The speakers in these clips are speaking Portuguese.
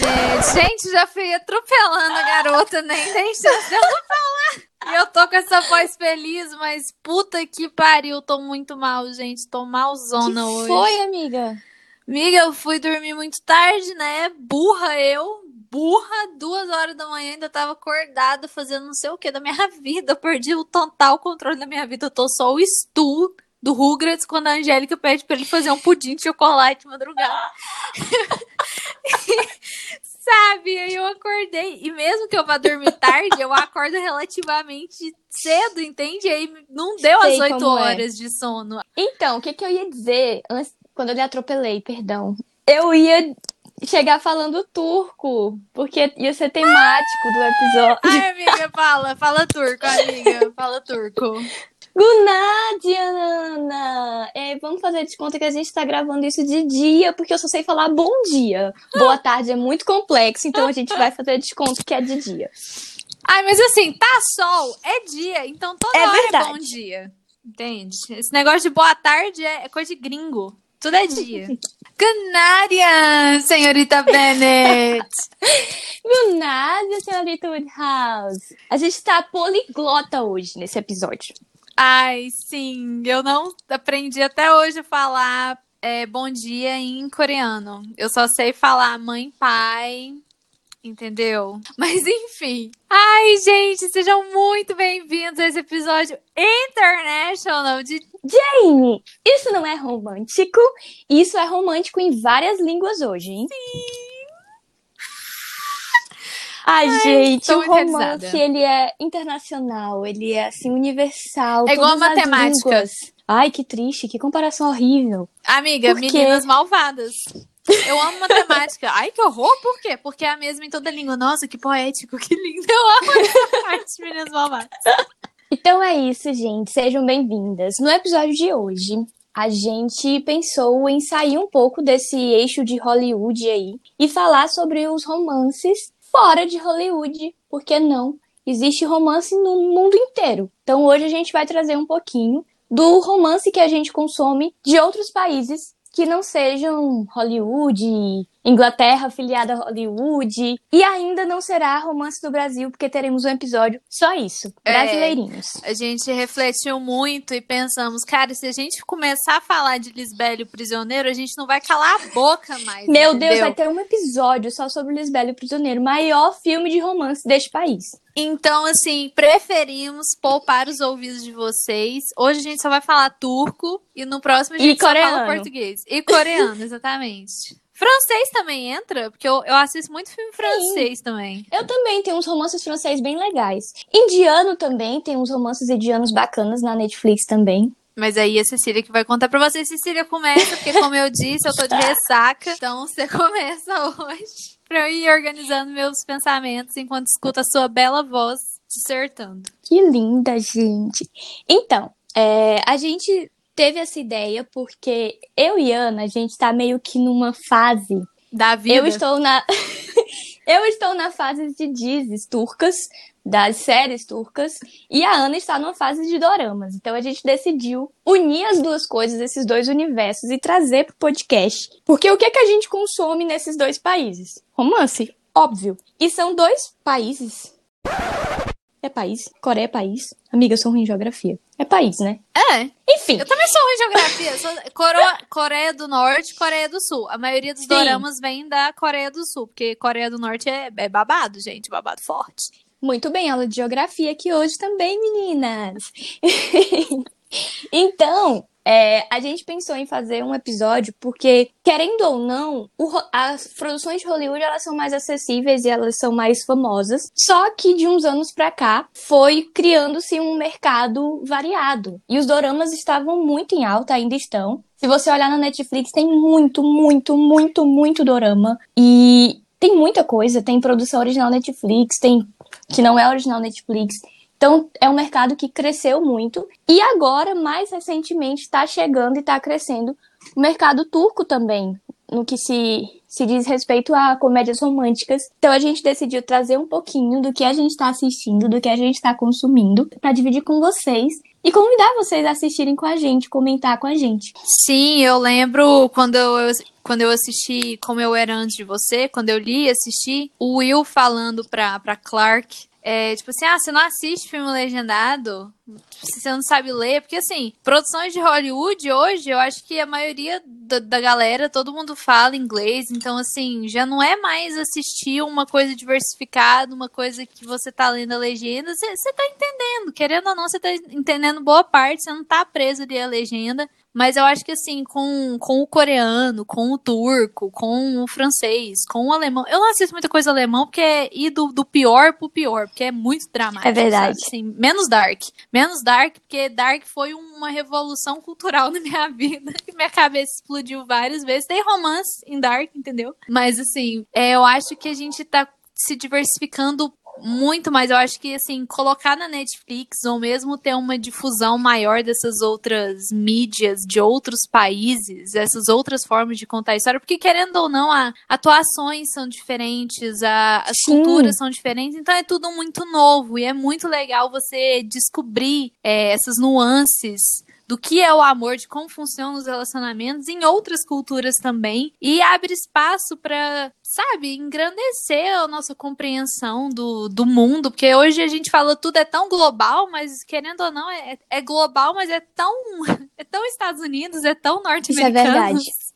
Gente, já fui atropelando a garota, nem tem chance dela falar. E eu tô com essa voz feliz, mas puta que pariu, tô muito mal, gente. Tô malzona que hoje. foi, amiga? Amiga, eu fui dormir muito tarde, né? Burra eu, burra, duas horas da manhã, ainda tava acordada fazendo não sei o que da minha vida. Eu perdi o total controle da minha vida. Eu tô só o estu do Rugrats quando a Angélica pede pra ele fazer um pudim de chocolate de madrugada. Sabe? Aí eu acordei. E mesmo que eu vá dormir tarde, eu acordo relativamente cedo, entende? Aí não deu Sei as oito como é. horas de sono. Então, o que, que eu ia dizer antes, quando eu lhe atropelei, perdão? Eu ia chegar falando turco, porque ia ser temático do episódio. Ai, amiga, fala. Fala turco, amiga. Fala turco. Gunadiana! É, vamos fazer de conta que a gente tá gravando isso de dia, porque eu só sei falar bom dia. Boa tarde é muito complexo, então a gente vai fazer de conta que é de dia. Ai, mas assim, tá sol, é dia, então toda É hora é verdade. bom dia. Entende? Esse negócio de boa tarde é, é coisa de gringo. Tudo é dia. Canária, senhorita Bennett. Gunadia, senhorita Woodhouse! A gente tá poliglota hoje nesse episódio. Ai, sim, eu não aprendi até hoje a falar é, bom dia em coreano. Eu só sei falar mãe, pai, entendeu? Mas enfim. Ai, gente, sejam muito bem-vindos a esse episódio international de Jane, isso não é romântico? Isso é romântico em várias línguas hoje, hein? Ai, gente, o romance, ele é internacional, ele é, assim, universal. É igual a matemática. Ai, que triste, que comparação horrível. Amiga, Por quê? meninas malvadas. Eu amo matemática. Ai, que horror, por quê? Porque é a mesma em toda língua. Nossa, que poético, que lindo. Eu amo essa parte, meninas malvadas. Então é isso, gente, sejam bem-vindas. No episódio de hoje, a gente pensou em sair um pouco desse eixo de Hollywood aí e falar sobre os romances fora de Hollywood, por que não? Existe romance no mundo inteiro. Então hoje a gente vai trazer um pouquinho do romance que a gente consome de outros países que não sejam Hollywood, Inglaterra afiliada a Hollywood, e ainda não será romance do Brasil, porque teremos um episódio só isso, É. brasileirinhos. A gente refletiu muito e pensamos, cara, se a gente começar a falar de Lisbelo e Prisioneiro, a gente não vai calar a boca mais. Meu Deus, entendeu? vai ter um episódio só sobre Lisbelo e o Prisioneiro, maior filme de romance deste país. Então, assim, preferimos poupar os ouvidos de vocês. Hoje a gente só vai falar turco e no próximo a E gente só fala coreano. português. E coreano, exatamente. Francês também entra, porque eu, eu assisto muito filme francês também. Eu também tenho uns romances franceses bem legais. Indiano também, tem uns romances indianos bacanas na Netflix também. Mas aí a Cecília que vai contar pra vocês. Cecília começa, porque como eu disse, eu tô de ressaca. Então você começa hoje. Pra eu ir organizando meus pensamentos enquanto escuto a sua bela voz dissertando. Que linda, gente. Então, é, a gente teve essa ideia porque eu e Ana, a gente tá meio que numa fase Da vida. Eu estou na. eu estou na fase de dizes turcas, das séries turcas, e a Ana está numa fase de doramas. Então a gente decidiu unir as duas coisas, esses dois universos, e trazer pro podcast. Porque o que, é que a gente consome nesses dois países? Romance, óbvio. E são dois países. É país? Coreia é país? Amiga, eu sou ruim em geografia. É país, né? É, Enfim. eu também sou ruim em geografia. Sou Coreia do Norte Coreia do Sul. A maioria dos Sim. doramas vem da Coreia do Sul, porque Coreia do Norte é, é babado, gente. Babado forte. Muito bem, aula de geografia aqui hoje também, meninas. então, é, a gente pensou em fazer um episódio porque, querendo ou não, o as produções de Hollywood elas são mais acessíveis e elas são mais famosas. Só que de uns anos pra cá foi criando-se um mercado variado e os doramas estavam muito em alta, ainda estão. Se você olhar na Netflix, tem muito, muito, muito, muito dorama e tem muita coisa. Tem produção original Netflix, tem que não é original Netflix. Então, é um mercado que cresceu muito. E agora, mais recentemente, está chegando e está crescendo o mercado turco também. no que se, se diz respeito a comédias românticas. Então a gente decidiu trazer um pouquinho do que a gente está assistindo, do que a gente está consumindo, para dividir com vocês e convidar vocês a assistirem com a gente, comentar com a gente. Sim, eu lembro quando eu, quando eu assisti Como Eu Era Antes de Você, quando eu li e assisti, o Will falando pra, pra Clark é, tipo assim, ah, você não assiste filme legendado? Você não sabe ler? Porque, assim, produções de Hollywood hoje, eu acho que a maioria da, da galera, todo mundo fala inglês. Então, assim, já não é mais assistir uma coisa diversificada, uma coisa que você tá lendo a legenda. Você tá entendendo. Querendo ou não, você tá entendendo boa parte. Você não tá preso ali a legenda. Mas eu acho que assim, com, com o coreano, com o turco, com o francês, com o alemão. Eu não assisto muita coisa alemão porque é ir do, do pior pro pior, porque é muito dramático. É verdade. Assim, menos Dark. Menos Dark, porque Dark foi uma revolução cultural na minha vida. minha cabeça explodiu várias vezes. Tem romance em Dark, entendeu? Mas assim, é, eu acho que a gente tá se diversificando muito mais. Eu acho que, assim, colocar na Netflix ou mesmo ter uma difusão maior dessas outras mídias de outros países, essas outras formas de contar a história, porque querendo ou não, a, atuações são diferentes, a, as Sim. culturas são diferentes, então é tudo muito novo e é muito legal você descobrir é, essas nuances do que é o amor, de como funcionam os relacionamentos em outras culturas também e abre espaço para sabe, engrandecer a nossa compreensão do, do mundo, porque hoje a gente fala tudo é tão global, mas querendo ou não, é, é global, mas é tão, é tão Estados Unidos, é tão norte-americano. Isso é verdade.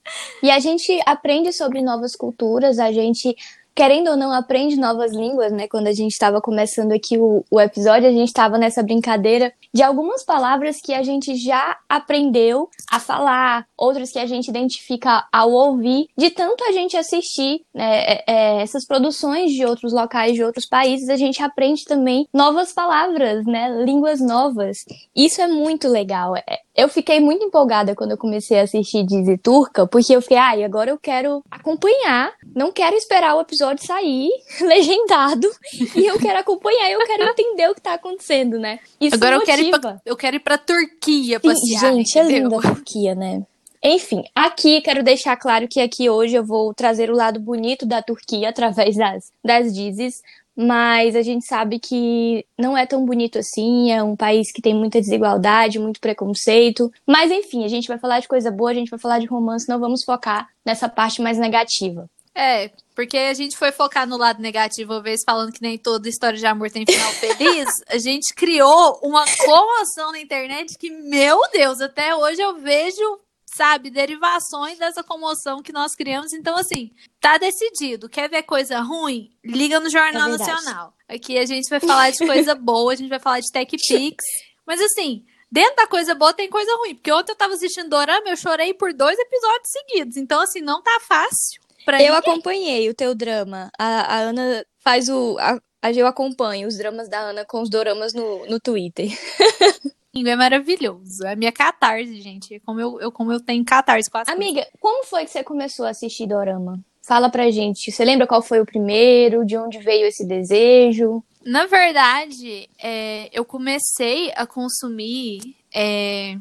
E a gente aprende sobre novas culturas, a gente querendo ou não, aprende novas línguas, né? Quando a gente estava começando aqui o, o episódio, a gente estava nessa brincadeira de algumas palavras que a gente já aprendeu a falar, outras que a gente identifica ao ouvir, de tanto a gente assistir né, é, é, essas produções de outros locais, de outros países, a gente aprende também novas palavras, né? Línguas novas. Isso é muito legal. É, eu fiquei muito empolgada quando eu comecei a assistir Dizzy Turca, porque eu fiquei, ai, ah, agora eu quero acompanhar, não quero esperar o episódio sair legendado, e eu quero acompanhar, eu quero entender o que tá acontecendo, né? Isso agora eu quero, ir pra, eu quero ir pra Turquia passear, Gente, entendeu? é linda a Turquia, né? Enfim, aqui quero deixar claro que aqui hoje eu vou trazer o lado bonito da Turquia através das, das Dizes, mas a gente sabe que não é tão bonito assim, é um país que tem muita desigualdade, muito preconceito. Mas enfim, a gente vai falar de coisa boa, a gente vai falar de romance, não vamos focar nessa parte mais negativa. É, porque a gente foi focar no lado negativo, uma vez falando que nem toda história de amor tem final feliz, a gente criou uma comoção na internet que, meu Deus, até hoje eu vejo sabe, derivações dessa comoção que nós criamos. Então, assim, tá decidido. Quer ver coisa ruim? Liga no Jornal é Nacional. Aqui a gente vai falar de coisa boa, a gente vai falar de Tech Pix. Mas, assim, dentro da coisa boa tem coisa ruim. Porque ontem eu tava assistindo Dorama, eu chorei por dois episódios seguidos. Então, assim, não tá fácil. Pra eu ninguém. acompanhei o teu drama. A, a Ana faz o. A, eu acompanho os dramas da Ana com os doramas no, no Twitter. é maravilhoso. É a minha catarse, gente. Como eu, eu, como eu tenho catarse com as Amiga, coisas. como foi que você começou a assistir Dorama? Fala pra gente. Você lembra qual foi o primeiro? De onde veio esse desejo? Na verdade, é, eu comecei a consumir. É,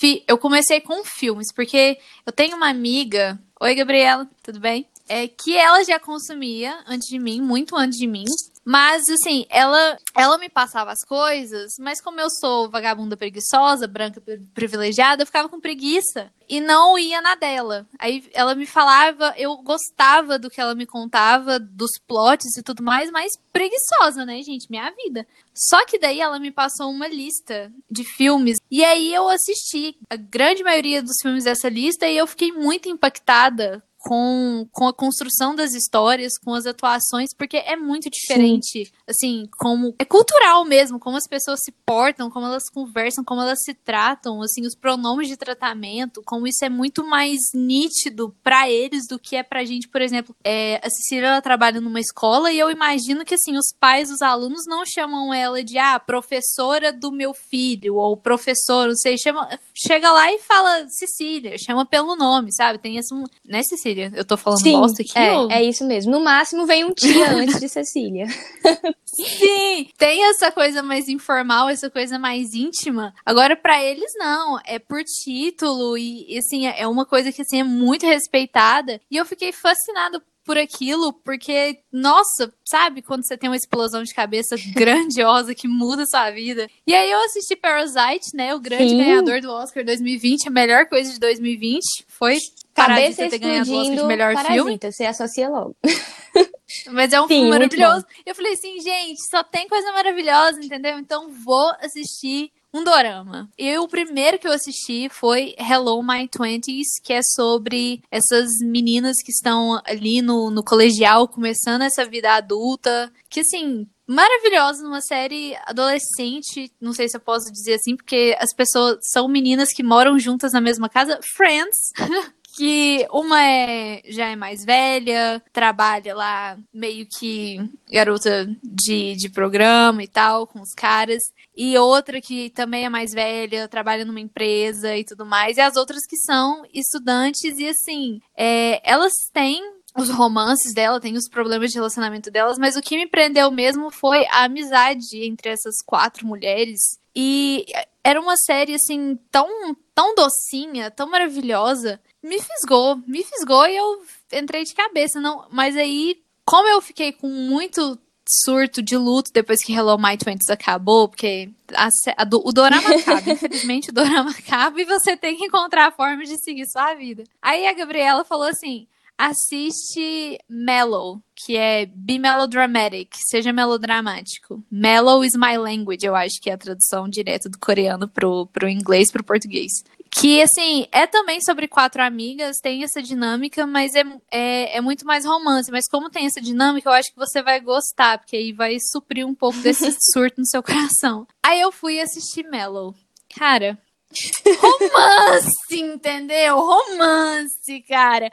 fi, eu comecei com filmes, porque eu tenho uma amiga. Oi, Gabriela, tudo bem? É, que ela já consumia antes de mim, muito antes de mim. Mas, assim, ela, ela me passava as coisas, mas como eu sou vagabunda preguiçosa, branca privilegiada, eu ficava com preguiça e não ia na dela. Aí ela me falava, eu gostava do que ela me contava, dos plots e tudo mais, mas preguiçosa, né, gente? Minha vida. Só que daí ela me passou uma lista de filmes e aí eu assisti a grande maioria dos filmes dessa lista e eu fiquei muito impactada com, com a construção das histórias, com as atuações, porque é muito diferente, Sim. assim, como é cultural mesmo, como as pessoas se portam, como elas conversam, como elas se tratam, assim, os pronomes de tratamento, como isso é muito mais nítido para eles do que é pra gente, por exemplo, é, a Cecília ela trabalha numa escola e eu imagino que assim, os pais dos alunos não chamam ela de ah, professora do meu filho ou professor, não sei, chama, chega lá e fala Cecília, chama pelo nome, sabe? Tem esse, né, Cecília? Cecília? Eu tô falando Sim, bosta aqui? é, ou... é isso mesmo. No máximo vem um tia antes de Cecília. Sim, tem essa coisa mais informal, essa coisa mais íntima. Agora, para eles, não. É por título e, assim, é uma coisa que, assim, é muito respeitada. E eu fiquei fascinada por aquilo, porque, nossa, sabe quando você tem uma explosão de cabeça grandiosa que muda a sua vida? E aí eu assisti Parasite, né? O grande Sim. ganhador do Oscar 2020, a melhor coisa de 2020 foi Cabeça explodindo, melhor filme. Parasita, você associa logo. Mas é um Sim, filme maravilhoso. Eu falei assim, gente, só tem coisa maravilhosa, entendeu? Então vou assistir um dorama. E o primeiro que eu assisti foi Hello My Twenties, que é sobre essas meninas que estão ali no, no colegial, começando essa vida adulta. Que assim, maravilhosa numa série adolescente, não sei se eu posso dizer assim, porque as pessoas são meninas que moram juntas na mesma casa. Friends. que uma é já é mais velha, trabalha lá meio que garota de, de programa e tal, com os caras, e outra que também é mais velha, trabalha numa empresa e tudo mais, e as outras que são estudantes, e assim, é, elas têm os romances dela, tem os problemas de relacionamento delas, mas o que me prendeu mesmo foi a amizade entre essas quatro mulheres. E era uma série assim tão tão docinha, tão maravilhosa, me fisgou, me fisgou e eu entrei de cabeça, não, mas aí como eu fiquei com muito surto de luto depois que Hello My Twenties acabou, porque a, a, o dorama acaba, infelizmente o dorama acaba e você tem que encontrar a forma de seguir sua vida. Aí a Gabriela falou assim: assiste Mellow, que é Be Melodramatic, seja melodramático. Mellow is my language, eu acho que é a tradução direta do coreano pro, pro inglês, pro português. Que, assim, é também sobre quatro amigas, tem essa dinâmica, mas é, é, é muito mais romance. Mas como tem essa dinâmica, eu acho que você vai gostar, porque aí vai suprir um pouco desse surto no seu coração. Aí eu fui assistir Mellow. Cara, romance, entendeu? Romance, cara.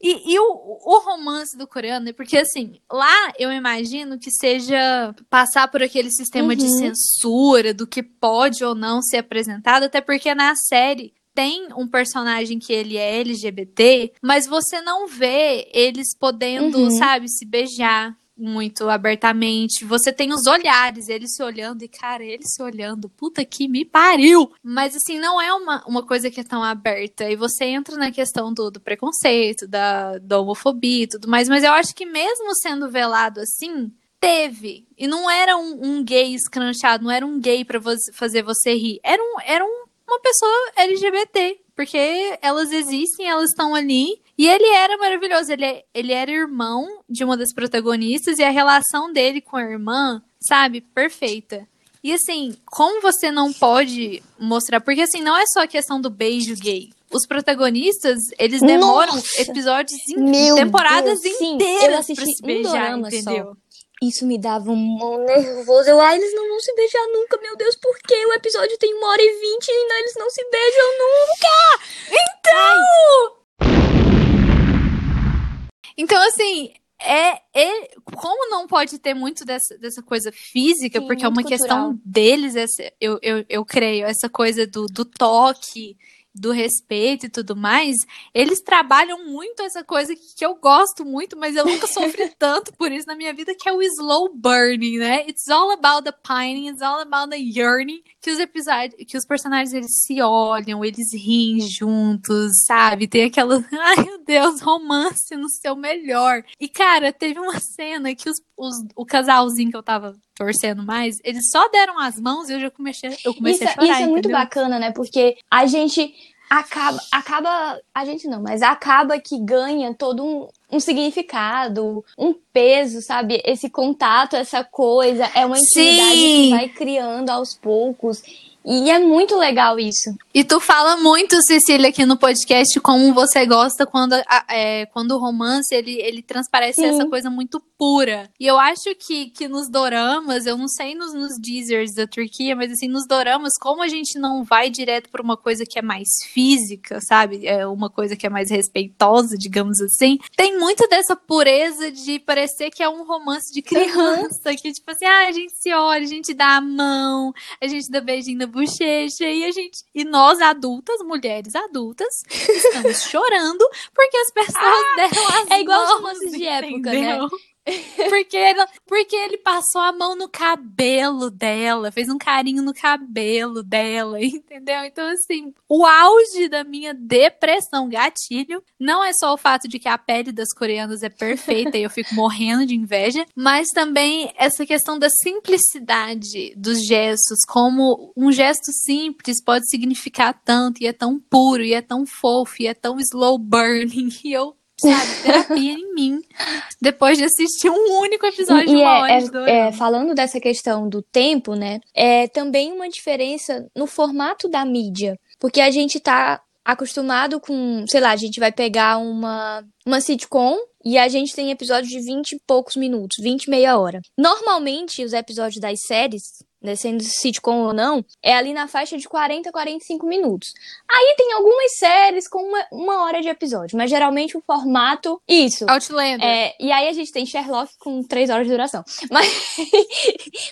E, e o, o, romance do coreano, porque assim, lá eu imagino que seja passar por aquele sistema Uhum. de censura do que pode ou não ser apresentado, até porque na série tem um personagem que ele é LGBT, mas você não vê eles podendo, Uhum. sabe, se beijar muito abertamente. Você tem os olhares, eles se olhando, e cara, eles se olhando, puta que me pariu! Mas assim, não é uma, uma coisa que é tão aberta. E você entra na questão do, do preconceito, da, da homofobia e tudo mais. Mas eu acho que mesmo sendo velado assim, teve. E não era um, um gay escranchado, não era um gay pra você, fazer você rir. Era, um, era um, uma pessoa LGBT. Porque elas existem, elas estão ali. E ele era maravilhoso. Ele, é- ele era irmão de uma das protagonistas. E a relação dele com a irmã, sabe, perfeita. E assim, como você não pode mostrar. Porque assim, não é só a questão do beijo gay. Os protagonistas, eles demoram Nossa! episódios, in- temporadas Deus, sim, inteiras eu pra se um beijar, só. entendeu? Isso me dava um nervoso. Eu, ah, eles não vão se beijar nunca, meu Deus, por quê? O episódio tem uma hora e vinte e não, eles não se beijam nunca! Então! Então, assim, é, é- como não pode ter muito dessa, dessa coisa física, Sim, porque é uma muito questão cultural. deles, essa, eu, eu, eu creio, essa coisa do, do toque, do respeito e tudo mais, eles trabalham muito essa coisa que, que eu gosto muito, mas eu nunca sofri tanto por isso na minha vida, que é o slow burning, né? It's all about the pining, it's all about the yearning, que os episódios, que os personagens eles se olham, eles riem juntos, sabe? Tem aquela, ai meu Deus, romance no seu melhor. E cara, teve uma cena que os, os- o casalzinho que eu tava torcendo mais, eles só deram as mãos e eu já comecei, eu comecei Isso, a chorar, isso é muito bacana, né? Porque a gente acaba, acaba, a gente não, mas acaba que ganha todo um, um significado, um peso, sabe? Esse contato, essa coisa, é uma intimidade Sim. que vai criando aos poucos. E é muito legal isso. E tu fala muito, Cecília, aqui no podcast, como você gosta quando, é, quando o romance ele, ele transparece Sim. essa coisa muito pura. E eu acho que, que nos doramas, eu não sei nos, nos Deezers da Turquia, mas assim, nos doramas, como a gente não vai direto pra uma coisa que é mais física, sabe? É uma coisa que é mais respeitosa, digamos assim, tem muito dessa pureza de parecer que é um romance de criança, que tipo assim, ah, a gente se olha, a gente dá a mão, a gente dá beijinho na bochechas e a gente e nós adultas, mulheres adultas, estamos chorando porque as pessoas ah, deram as É igual os romances de época, né? Porque ele, porque ele passou a mão no cabelo dela, fez um carinho no cabelo dela, entendeu? Então, assim, o auge da minha depressão gatilho não é só o fato de que a pele das coreanas é perfeita e eu fico morrendo de inveja, mas também essa questão da simplicidade dos gestos, como um gesto simples pode significar tanto, e é tão puro, e é tão fofo, e é tão slow burning, e eu sabe, terapia em mim, depois de assistir um único episódio e, de uma é, hora é, de dois. é, falando dessa questão do tempo, né? É também uma diferença no formato da mídia. Porque a gente tá acostumado com, sei lá, a gente vai pegar uma, uma sitcom e a gente tem episódios de 20 e poucos minutos, 20, meia hora. Normalmente, os episódios das séries, né, sendo sitcom ou não, é ali na faixa de 40 a 45 minutos. Aí tem algumas séries com uma, uma hora de episódio, mas geralmente o formato. Isso. Outlander. É, e aí a gente tem Sherlock com 3 horas de duração. Mas,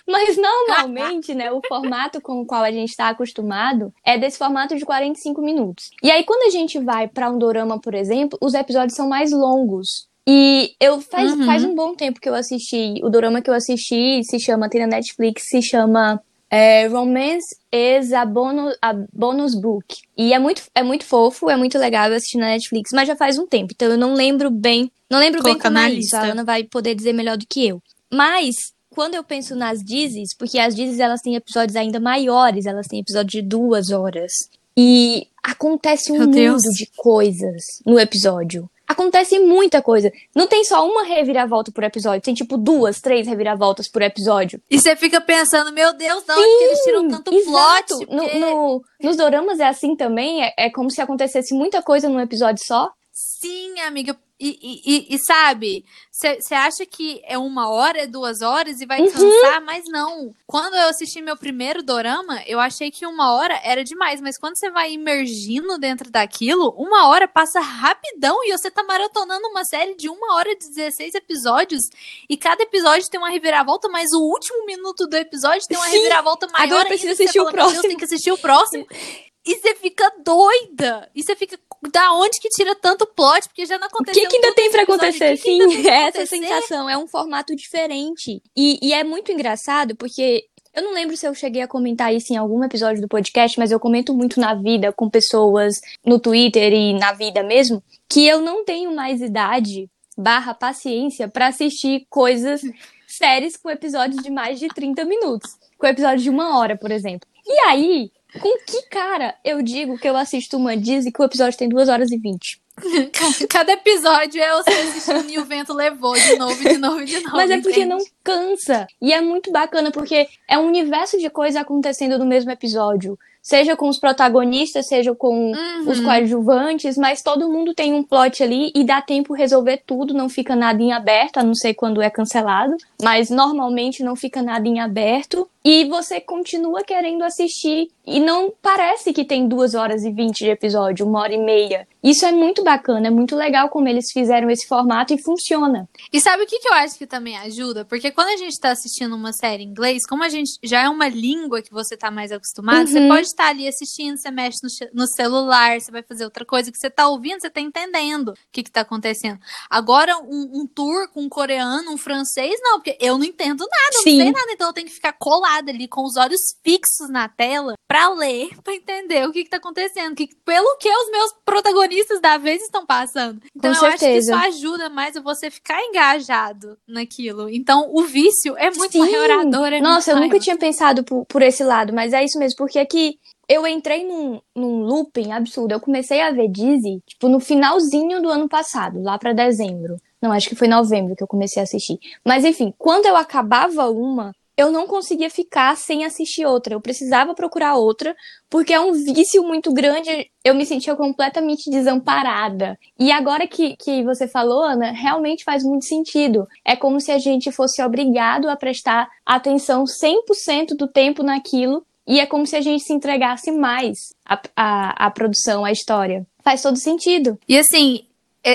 mas normalmente, né, o formato com o qual a gente está acostumado é desse formato de 45 minutos. E aí quando a gente vai para um dorama, por exemplo, os episódios são mais longos. E eu faz, Uhum. faz um bom tempo que eu assisti. O dorama que eu assisti se chama, tem na Netflix, se chama é, Romance is a bonus, a bonus book. E é muito, é muito fofo, é muito legal eu assisti na Netflix, mas já faz um tempo. Então eu não lembro bem. Não lembro bem Colocar como na é isso. A lista. Ana vai poder dizer melhor do que eu. Mas. Quando eu penso nas Dizes, porque as Dizes elas têm episódios ainda maiores, elas têm episódios de duas horas. E acontece um Meu mundo Deus. de coisas no episódio. Acontece muita coisa. Não tem só uma reviravolta por episódio, tem tipo duas, três reviravoltas por episódio. E você fica pensando, meu Deus, de onde que eles tiram tanto Exato. plot? No, Porque- no- nos doramas é assim também, é, é como se acontecesse muita coisa num episódio só. Sim, amiga. E, e- e- e sabe, você acha que é uma hora, é duas horas e vai Uhum. cansar, mas não. Quando eu assisti meu primeiro dorama, eu achei que uma hora era demais, mas quando você vai imergindo dentro daquilo, uma hora passa rapidão e você tá maratonando uma série de uma hora de 16 episódios e cada episódio tem uma reviravolta, mas o último minuto do episódio tem uma Sim. reviravolta maior. Agora precisa assistir o fala, "Meu Deus, próximo." tem que assistir o próximo. E você fica doida. E você fica. Da onde que tira tanto plot? Porque já não O aconteceu. que, que ainda tem episódio. acontecer? O Sim, é essa acontecer? sensação. É um formato diferente. E, e é muito engraçado porque. Eu não lembro se eu cheguei a comentar isso em algum episódio do podcast, mas eu comento muito na vida com pessoas no Twitter e na vida mesmo, que eu não tenho mais idade barra paciência pra assistir coisas, séries com episódios de mais de 30 minutos. Com episódios de uma hora, por exemplo. E aí, com que cara eu digo que eu assisto uma Disney que o episódio tem 2 horas e 20? Cada episódio é você assistindo e o vento levou de novo, de novo, de novo. Mas é porque entende? não cansa. E é muito bacana, porque é um universo de coisas acontecendo no mesmo episódio. Seja com os protagonistas, seja com Uhum. os coadjuvantes, mas todo mundo tem um plot ali e dá tempo resolver tudo, não fica nada em aberto, a não ser quando é cancelado. Mas normalmente não fica nada em aberto. E você continua querendo assistir. E não parece que tem duas horas e vinte de episódio, uma hora e meia. Isso é muito bacana, é muito legal como eles fizeram esse formato e funciona. E sabe o que, que eu acho que também ajuda? Porque quando a gente tá assistindo uma série em inglês, como a gente já é uma língua que você tá mais acostumado, você Uhum. pode estar ali assistindo, você mexe no, no celular, você vai fazer outra coisa que você tá ouvindo, você tá entendendo o que, que tá acontecendo. Agora, um, um tour com um coreano, um francês, não, porque eu não entendo nada, Sim. não sei nada, então eu tenho que ficar colada ali com os olhos fixos na tela pra ler, pra entender o que, que tá acontecendo, que, pelo que os meus protagonistas da vez estão passando. Então Com eu acho que isso certeza. ajuda mais você ficar engajado naquilo. Então o vício é muito Sim. maiorador. É Nossa, eu nunca tinha pensado por, por esse lado, mas é isso mesmo, porque aqui eu entrei num, num looping absurdo. Eu comecei a ver Dizzy, tipo, no finalzinho do ano passado, lá pra dezembro. Não, acho que foi novembro que eu comecei a assistir. Mas enfim, quando eu acabava uma, eu não conseguia ficar sem assistir outra. Eu precisava procurar outra, porque é um vício muito grande. Eu me sentia completamente desamparada. E agora que, que você falou, Ana, realmente faz muito sentido. É como se a gente fosse obrigado a prestar atenção 100% do tempo naquilo. E é como se a gente se entregasse mais à, à, à produção, à história. Faz todo sentido. E assim,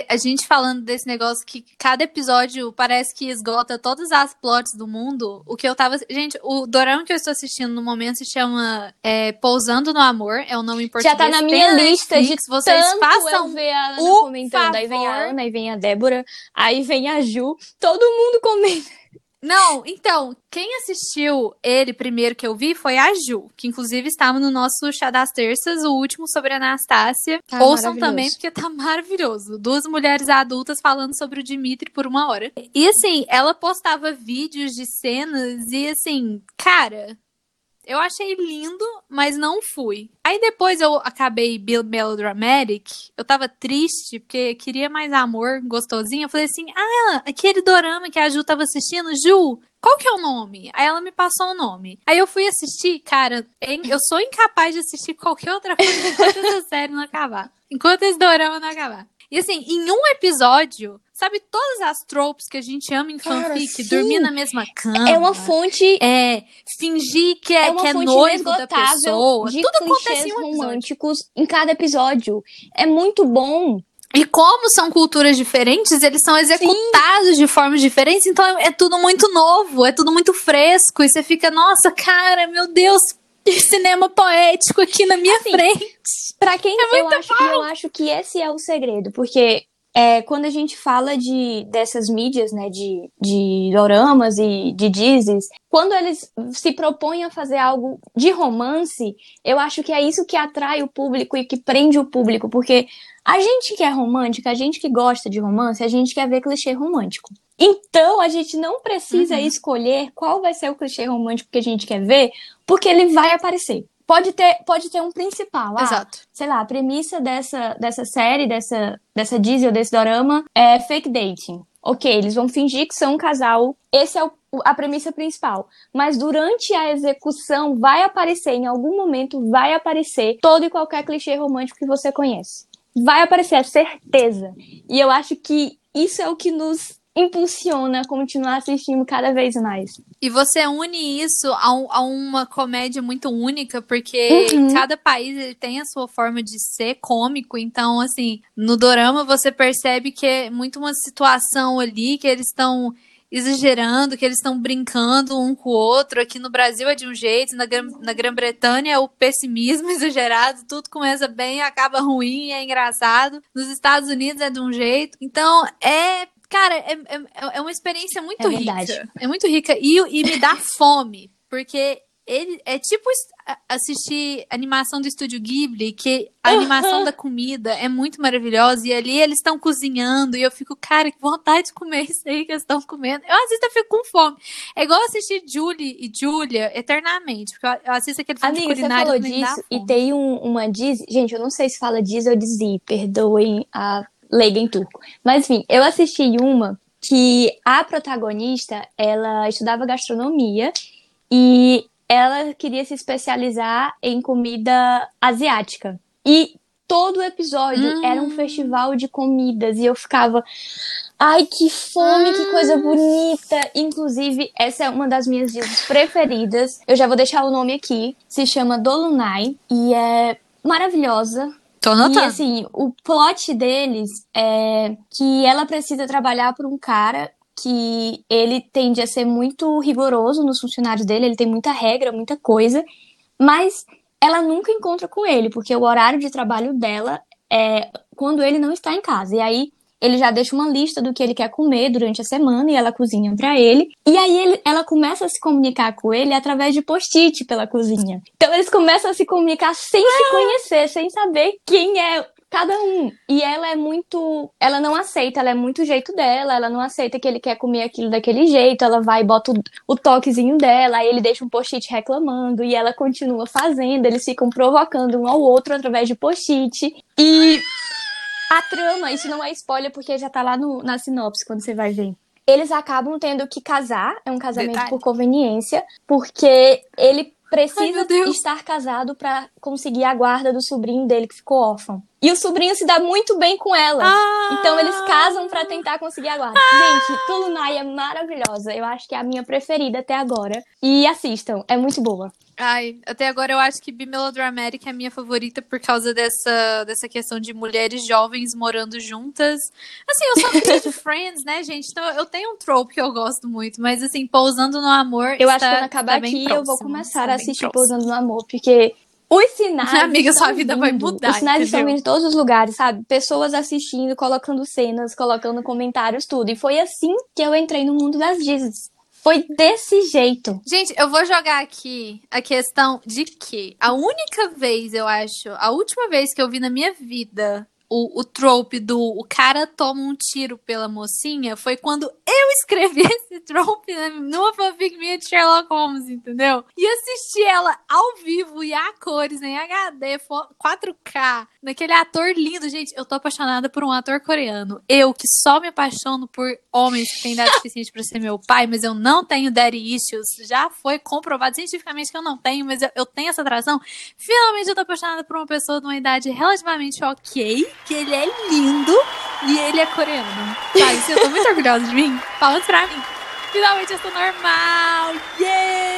a gente falando desse negócio que cada episódio parece que esgota todas as plots do mundo, o que eu tava. Gente, o dorama que eu estou assistindo no momento se chama é, Pousando no Amor, é o nome em português. Já tá na minha lista Netflix, de vocês tanto façam eu ver a Ana comentando. Aí vem a favor. Ana, aí vem a Débora, aí vem a Ju. Todo mundo comenta. Não, então, quem assistiu ele primeiro que eu vi foi a Ju, que inclusive estava no nosso Chá das Terças, o último sobre a Anastácia. Tá Ouçam também, porque tá maravilhoso. Duas mulheres adultas falando sobre o Dimitri por uma hora. E assim, ela postava vídeos de cenas e assim, cara. Eu achei lindo, mas não fui. Aí depois eu acabei Bill Melodramatic. Eu tava triste, porque queria mais amor, gostosinho. Eu falei assim: ah, aquele dorama que a Ju tava assistindo, Ju, qual que é o nome? Aí ela me passou o nome. Aí eu fui assistir, cara, eu sou incapaz de assistir qualquer outra coisa enquanto essa série não acabar. Enquanto esse dorama não acabar. E assim, em um episódio, sabe todas as tropes que a gente ama em Cara, fanfic? sim. Dormir na mesma cama. É uma fonte. É, fingir que é, É que é noivo da pessoa. de Tudo acontece em um românticos em cada episódio. É muito bom. E como são culturas diferentes, eles são executados de formas diferentes, então é, é tudo muito novo, é tudo muito fresco, e você fica, nossa, cara, meu Deus, cinema poético aqui na minha Assim, frente. Pra quem É eu acho, eu acho que esse é o segredo, porque é, quando a gente fala de dessas mídias, né, de, de doramas e de dizes, quando eles se propõem a fazer algo de romance, eu acho que é isso que atrai o público e que prende o público, porque a gente que é romântica, a gente que gosta de romance, a gente quer ver clichê romântico. Então, a gente não precisa Uhum. escolher qual vai ser o clichê romântico que a gente quer ver, porque ele vai aparecer. Pode ter, pode ter um principal. Ah, Exato. sei lá, a premissa dessa, dessa série, dessa, dessa Disney ou desse dorama é fake dating. Ok, eles vão fingir que são um casal. Esse é o- a premissa principal. Mas durante a execução vai aparecer, em algum momento vai aparecer todo e qualquer clichê romântico que você conhece. Vai aparecer, é certeza. E eu acho que isso é o que nos impulsiona a continuar assistindo cada vez mais. E você une isso a, um- a uma comédia muito única, porque Uhum. cada país ele tem a sua forma de ser cômico. Então, assim, no dorama você percebe que é muito uma situação ali que eles estão exagerando, que eles estão brincando um com o outro. Aqui no Brasil é de um jeito, na, Gran- na Grã-Bretanha é o pessimismo exagerado, tudo começa bem, acaba ruim, é engraçado. Nos Estados Unidos é de um jeito. Então, é. Cara, é, é, é uma experiência muito É rica. verdade. É muito rica. E, e me dá fome, porque ele é tipo assistir animação do estúdio Ghibli, que a animação da comida é muito maravilhosa, e ali eles estão cozinhando, e eu fico, cara, que vontade de comer isso aí que eles estão comendo. Eu vezes eu fico com fome. É igual assistir Julie e Julia eternamente, porque eu- assisto aquele filme de Amiga, você culinária falou me dá disso e tem um- uma diz, gente, eu não sei se fala diz ou dizi, perdoem a leiga em turco. Mas enfim, eu assisti uma que a protagonista, ela estudava gastronomia e ela queria se especializar em comida asiática. E todo o episódio Hum. era um festival de comidas e eu ficava Ai, que fome, que coisa bonita. Inclusive, essa é uma das minhas dizes preferidas. Eu já vou deixar o nome aqui. Se chama Dolunai e é maravilhosa. Tô E anotando. assim, o plot deles é que ela precisa trabalhar por um cara que ele tende a ser muito rigoroso nos funcionários dele, ele tem muita regra, muita coisa, mas ela nunca encontra com ele, porque o horário de trabalho dela é quando ele não está em casa. E aí ele já deixa uma lista do que ele quer comer durante a semana e ela cozinha pra ele. E aí ele- ela começa a se comunicar com ele através de post-it pela cozinha. Então eles começam a se comunicar sem se conhecer, sem saber quem é cada um. E ela é muito. Ela não aceita, ela é muito jeito dela, ela não aceita que ele quer comer aquilo daquele jeito, ela vai e bota o, o toquezinho dela, aí ele deixa um post-it reclamando, e ela continua fazendo, eles ficam provocando um ao outro através de post-it. E a trama, isso não é spoiler porque já tá lá no, na sinopse quando você vai ver. Eles acabam tendo que casar, é um casamento Detalhe. por conveniência, porque ele Ai, precisa Deus. estar casado pra conseguir a guarda do sobrinho dele que ficou órfão. E o sobrinho se dá muito bem com ela. Ah! Então eles casam para tentar conseguir a guarda. Gente, Tulunai é maravilhosa. Eu acho que é a minha preferida até agora. E assistam, é muito boa. Ai, até agora eu acho que Bimelodramatic é a minha favorita por causa dessa, dessa questão de mulheres jovens morando juntas. Assim, eu só vi de Friends, né, gente? Então eu tenho um trope que eu gosto muito, mas assim, Pousando no Amor. Eu está, acho que quando acabar aqui próximo, eu vou começar a assistir próximo. Pousando no Amor, porque os sinais. Amiga, estão sua vida vai vindo. mudar, Os sinais estão entendeu? vindo de todos os lugares, sabe? Pessoas assistindo, colocando cenas, colocando comentários, tudo. E foi assim que eu entrei no mundo das Disney. Foi desse jeito. Gente, eu vou jogar aqui a questão de que a única vez, eu acho, a última vez que eu vi na minha vida o, o trope do o cara toma um tiro pela mocinha foi quando eu escrevi esse trope né, numa fanfic minha de Sherlock Holmes, entendeu? E assisti ela ao vivo e a cores, em HD, fo- 4K, naquele ator lindo. Gente, eu tô apaixonada por um ator coreano. Eu, que só me apaixono por homens que têm idade suficiente pra ser meu pai, mas eu não tenho daddy issues. Já foi comprovado cientificamente que eu não tenho, mas eu, eu tenho essa atração. Finalmente eu tô apaixonada por uma pessoa de uma idade relativamente ok, que ele é lindo e ele é coreano. Sabe, assim, eu tô muito orgulhosa de mim. Palmas pra mim. Finalmente eu sou normal. Yay!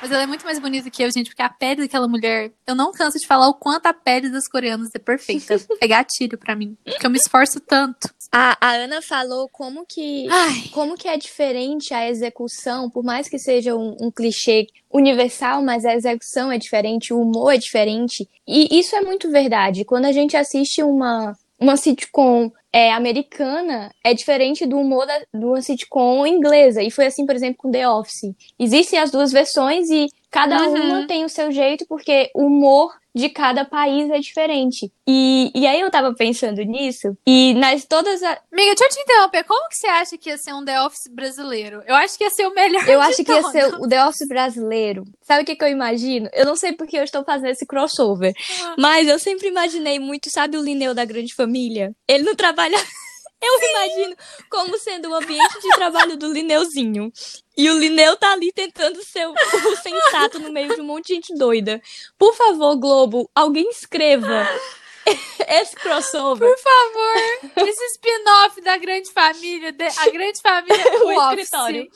Mas ela é muito mais bonita que eu, gente, porque a pele daquela mulher. Eu não canso de falar o quanto a pele das coreanas é perfeita. É gatilho pra mim. Porque eu me esforço tanto. A, a Ana falou como que Ai. como que é diferente a execução, por mais que seja um, um clichê universal, mas a execução é diferente, o humor é diferente. E isso é muito verdade. Quando a gente assiste uma, uma sitcom é, americana, é diferente do humor da, de uma sitcom inglesa. E foi assim, por exemplo, com The Office. Existem as duas versões e cada Uhum. uma tem o seu jeito, porque o humor de cada país é diferente. E, e aí eu tava pensando nisso, e nas todas as. Amiga, deixa eu te interromper. Como que você acha que ia ser um The Office brasileiro? Eu acho que ia ser o melhor. Eu acho que ia todos. ser o The Office brasileiro. Sabe o que, que eu imagino? Eu não sei porque eu estou fazendo esse crossover. Ah. Mas eu sempre imaginei muito, sabe o Lineu da Grande Família? Ele não trabalha. Eu imagino como sendo o ambiente de trabalho do Lineuzinho. E o Lineu tá ali tentando ser o o sensato no meio de um monte de gente doida. Por favor, Globo, alguém escreva esse crossover. Por favor, esse spin-off da grande família, de- a grande família O escritório.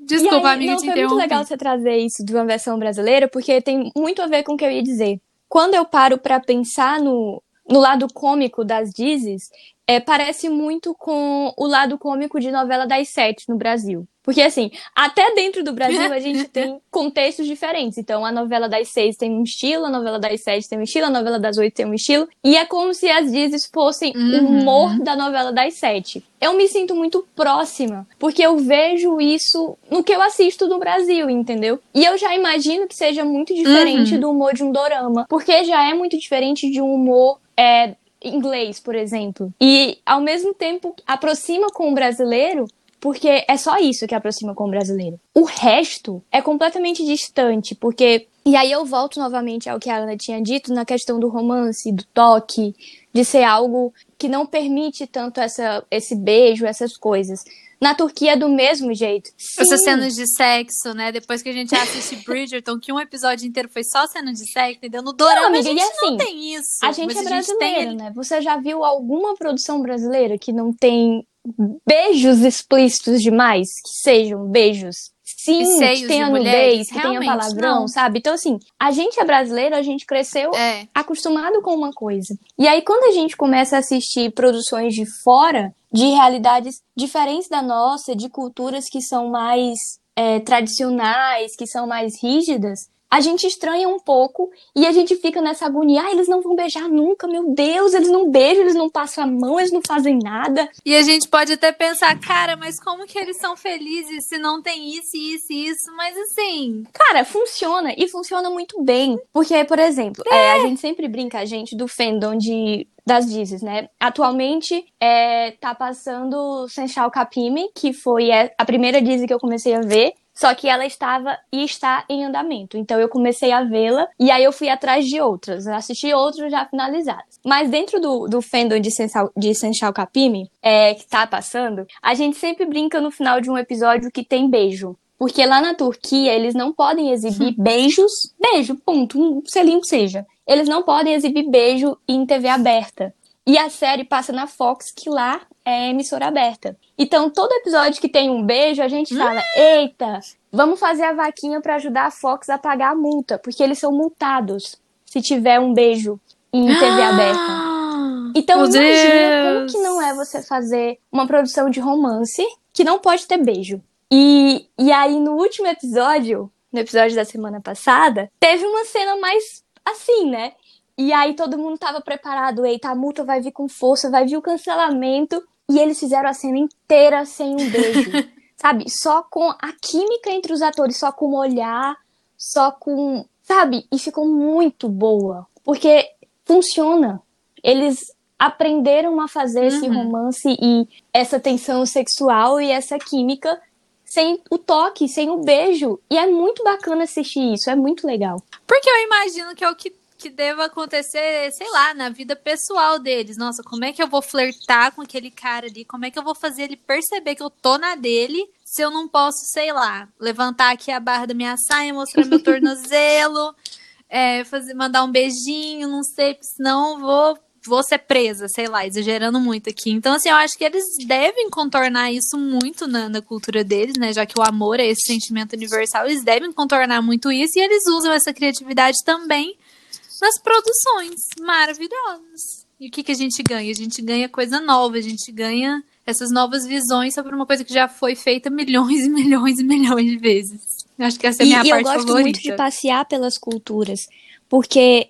Desculpa, aí, amiga, não, te foi muito legal você trazer isso de uma versão brasileira, porque tem muito a ver com o que eu ia dizer. Quando eu paro pra pensar no, no lado cômico das Dizes, é, parece muito com o lado cômico de novela das sete no Brasil. Porque, assim, até dentro do Brasil a gente tem contextos diferentes. Então, a novela das seis tem um estilo, a novela das sete tem um estilo, a novela das oito tem um estilo. E é como se as Dizes fossem o Uhum. humor da novela das sete. Eu me sinto muito próxima, porque eu vejo isso no que eu assisto no Brasil, entendeu? E eu já imagino que seja muito diferente Uhum. do humor de um dorama, porque já é muito diferente de um humor é, inglês, por exemplo. E ao mesmo tempo aproxima com o brasileiro, porque é só isso que aproxima com o brasileiro. O resto é completamente distante, porque e aí eu volto novamente ao que a Ana tinha dito na questão do romance, do toque, de ser algo que não permite tanto essa, esse beijo, essas coisas. Na Turquia é do mesmo jeito. Essas Sim. cenas de sexo, né? Depois que a gente assiste Bridgerton, que um episódio inteiro foi só cena de sexo, entendeu? No Dorama amiga, a gente assim, não tem isso. A gente é a gente tem né? Você já viu alguma produção brasileira que não tem beijos explícitos demais? Que sejam beijos. Sim, que tenha de nudez, que tenha palavrão, não. sabe? Então, assim, a gente é brasileiro, a gente cresceu É. acostumado com uma coisa. E aí, quando a gente começa a assistir produções de fora, de realidades diferentes da nossa, de culturas que são mais é, tradicionais, que são mais rígidas, a gente estranha um pouco e a gente fica nessa agonia. Ah, eles não vão beijar nunca, meu Deus, eles não beijam, eles não passam a mão, eles não fazem nada. E a gente pode até pensar, cara, mas como que eles são felizes se não tem isso, isso e isso? Mas assim, Cara, funciona e funciona muito bem. Porque, por exemplo, é, a gente sempre brinca, a gente, do fandom de, das Dizes, né? Atualmente é, tá passando Senshal Kapimi, que foi a primeira Disney que eu comecei a ver. Só que ela estava e está em andamento. Então eu comecei a vê-la e aí eu fui atrás de outras. Eu assisti outras já finalizadas. Mas dentro do, do fandom de Senshal, de Senshal Kapimi, é, que tá passando, a gente sempre brinca no final de um episódio que tem beijo. Porque lá na Turquia eles não podem exibir beijos, beijo, ponto, um selinho que seja. Eles não podem exibir beijo em TV aberta. E a série passa na Fox, que lá é emissora aberta. Então, todo episódio que tem um beijo, a gente fala: eita, vamos fazer a vaquinha para ajudar a Fox a pagar a multa, porque eles são multados se tiver um beijo em TV aberta. Então, Meu imagina como que não é você fazer uma produção de romance que não pode ter beijo. E, e aí, no último episódio, no episódio da semana passada, teve uma cena mais assim, né? E aí todo mundo tava preparado, eita, a multa vai vir com força, vai vir o cancelamento. E eles fizeram a cena inteira sem um beijo. sabe? Só com a química entre os atores, só com o olhar, só com. Sabe? E ficou muito boa. Porque funciona. Eles aprenderam a fazer esse Uhum. romance e essa tensão sexual e essa química sem o toque, sem o beijo. E é muito bacana assistir isso, é muito legal. Porque eu imagino que é o que, que deva acontecer, sei lá, na vida pessoal deles. Nossa, como é que eu vou flertar com aquele cara ali? Como é que eu vou fazer ele perceber que eu tô na dele se eu não posso, sei lá, levantar aqui a barra da minha saia, mostrar meu tornozelo, é, fazer, mandar um beijinho, não sei, senão vou. Vou ser presa, sei lá, exagerando muito aqui. Então, assim, eu acho que eles devem contornar isso muito na, na cultura deles, né? Já que o amor é esse sentimento universal, eles devem contornar muito isso e eles usam essa criatividade também nas produções maravilhosas. E o que, que a gente ganha? A gente ganha coisa nova, a gente ganha essas novas visões sobre uma coisa que já foi feita milhões e milhões e milhões de vezes. Eu acho que essa é a E, minha e eu parte gosto favorita. muito de passear pelas culturas, porque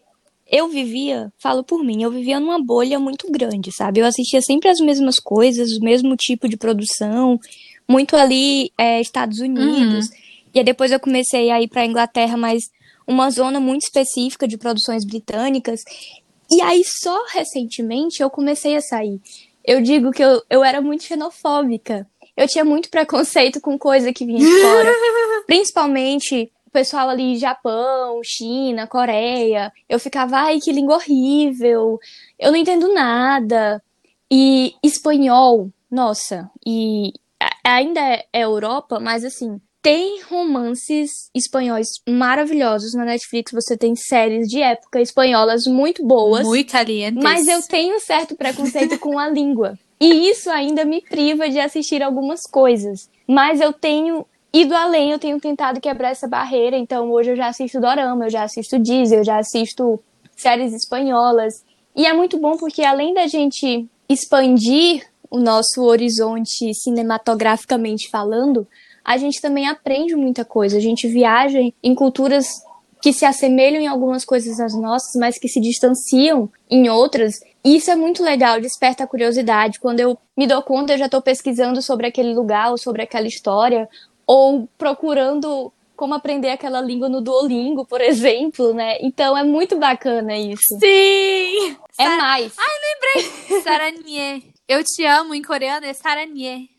eu vivia, falo por mim, eu vivia numa bolha muito grande, sabe? Eu assistia sempre as mesmas coisas, o mesmo tipo de produção, muito ali é, Estados Unidos. E aí depois eu comecei a ir para Inglaterra, mas uma zona muito específica de produções britânicas. E aí só recentemente eu comecei a sair. Eu digo que eu, eu era muito xenofóbica. Eu tinha muito preconceito com coisa que vinha de fora. Principalmente o pessoal ali, Japão, China, Coreia. Eu ficava, ai, que língua horrível. Eu não entendo nada. E espanhol, nossa. E ainda é Europa, mas assim, tem romances espanhóis maravilhosos na Netflix. Você tem séries de época espanholas muito boas. Muito caliente. Mas eu tenho um certo preconceito com a língua. E isso ainda me priva de assistir algumas coisas. Mas eu tenho ido além, eu tenho tentado quebrar essa barreira. Então hoje eu já assisto Dorama, eu já assisto Disney, eu já assisto séries espanholas. E é muito bom porque além da gente expandir o nosso horizonte cinematograficamente falando, a gente também aprende muita coisa. A gente viaja em culturas que se assemelham em algumas coisas às nossas, mas que se distanciam em outras. E isso é muito legal, desperta a curiosidade. Quando eu me dou conta, eu já estou pesquisando sobre aquele lugar ou sobre aquela história, ou procurando como aprender aquela língua no Duolingo, por exemplo, né? Então é muito bacana isso. Sim! É mais. Saranie. Eu te amo em coreano é Saranie.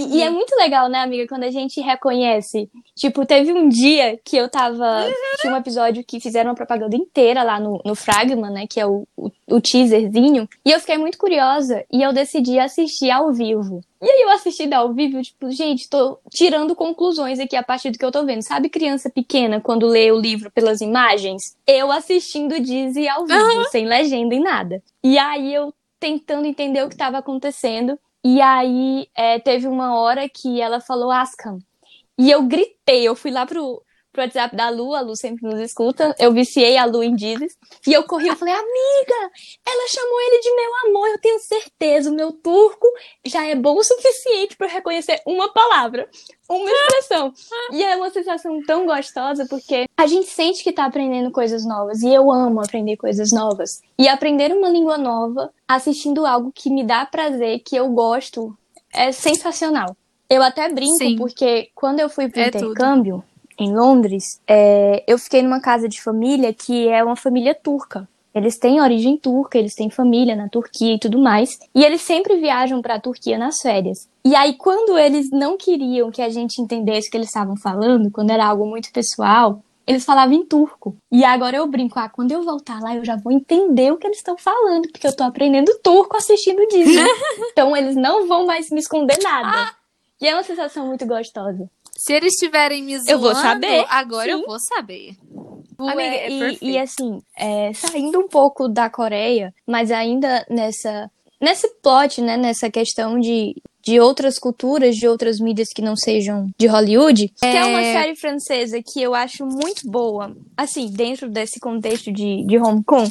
E, e é muito legal, né, amiga, quando a gente reconhece. Tipo, teve um dia que eu tava. Tinha um episódio que fizeram uma propaganda inteira lá no, no Fragma, né? Que é o, o, o teaserzinho. E eu fiquei muito curiosa. E eu decidi assistir ao vivo. E aí eu assistindo ao vivo, tipo, gente, tô tirando conclusões aqui a partir do que eu tô vendo. Sabe criança pequena quando lê o livro pelas imagens? Eu assistindo Dizzy ao vivo, sem legenda em nada. E aí eu tentando entender o que estava acontecendo. E aí é, teve uma hora que ela falou Ascam. E eu gritei, eu fui lá pro, pro WhatsApp da Lu, a Lu sempre nos escuta. Eu viciei a Lu em Dizes. E eu corri, eu falei, amiga, ela chamou ele de meu amor, eu tenho certeza, o meu turco já é bom o suficiente para reconhecer uma palavra, uma expressão. E é uma sensação tão gostosa, porque a gente sente que tá aprendendo coisas novas. E eu amo aprender coisas novas. E aprender uma língua nova, assistindo algo que me dá prazer, que eu gosto, é sensacional. Eu até brinco, Sim. porque quando eu fui pro É tudo. Em Londres, é, eu fiquei numa casa de família que é uma família turca. Eles têm origem turca, eles têm família na Turquia e tudo mais. E eles sempre viajam para a Turquia nas férias. E aí, quando eles não queriam que a gente entendesse o que eles estavam falando, quando era algo muito pessoal, eles falavam em turco. E agora eu brinco, ah, quando eu voltar lá, eu já vou entender o que eles estão falando, porque eu tô aprendendo turco assistindo Disney. então eles não vão mais me esconder nada. E é uma sensação muito gostosa. Se eles estiverem me zoando, Eu vou saber, agora sim. eu vou saber. Amiga, é, é e- e, assim, é, saindo um pouco da Coreia, mas ainda nessa nesse plot, né, nessa questão de, de outras culturas, de outras mídias que não sejam de Hollywood, que é uma série francesa que eu acho muito boa, assim, dentro desse contexto de, de Hong Kong.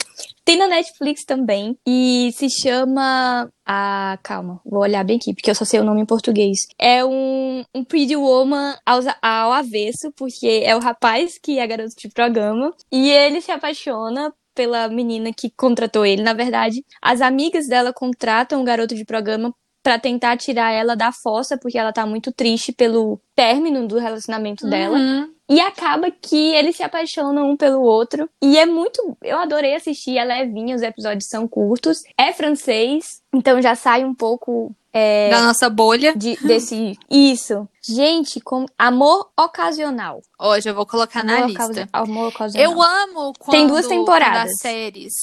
Tem na Netflix também e se chama ah, calma, vou olhar bem aqui, porque eu só sei o nome em português. É um, um Pretty Woman ao, ao avesso, porque é o rapaz que é garoto de programa, e ele se apaixona pela menina que contratou ele. Na verdade, as amigas dela contratam o garoto de programa pra tentar tirar ela da fossa, porque ela tá muito triste pelo término do relacionamento dela. Uhum. E acaba que eles se apaixonam um pelo outro. E é muito. Eu adorei assistir, é levinha, os episódios são curtos. É francês, então já sai um pouco. é, Da nossa bolha. de- desse. Isso. Gente, com amor ocasional. Hoje eu vou colocar na amor, lista. ocasi- amor ocasional. Eu amo quando, Tem duas temporadas. as séries,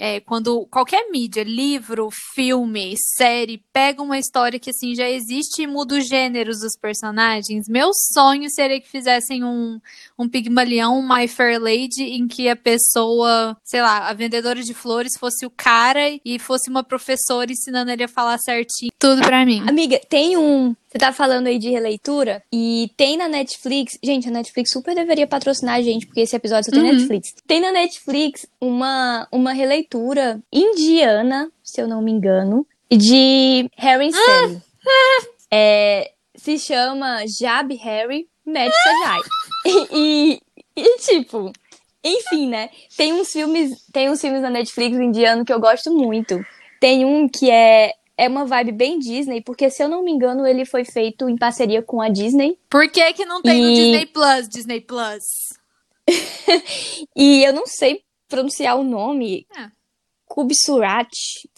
é, quando qualquer mídia, livro, filme, série, pega uma história que assim já existe e muda os gêneros dos personagens. Meu sonho seria que fizessem um, um Pigmalião, um My Fair Lady, em que a pessoa, sei lá, a vendedora de flores fosse o cara e fosse uma professora ensinando ele a falar certinho. Tudo pra mim. Amiga, tem um. Você tá falando aí de releitura e tem na Netflix. Gente, a Netflix super deveria patrocinar a gente, porque esse episódio só tem Uhum. Netflix. Tem na Netflix uma, uma releitura indiana, se eu não me engano, de Harry and Sally. É, se chama Jab Harry Met Sajai. E, e, e, tipo, enfim, né? Tem uns filmes, tem uns filmes na Netflix indiano que eu gosto muito. Tem um que é é uma vibe bem Disney, porque se eu não me engano, ele foi feito em parceria com a Disney. Por que que não tem no E- Disney Plus, Disney Plus? E eu não sei pronunciar o nome. É. Kubsurat,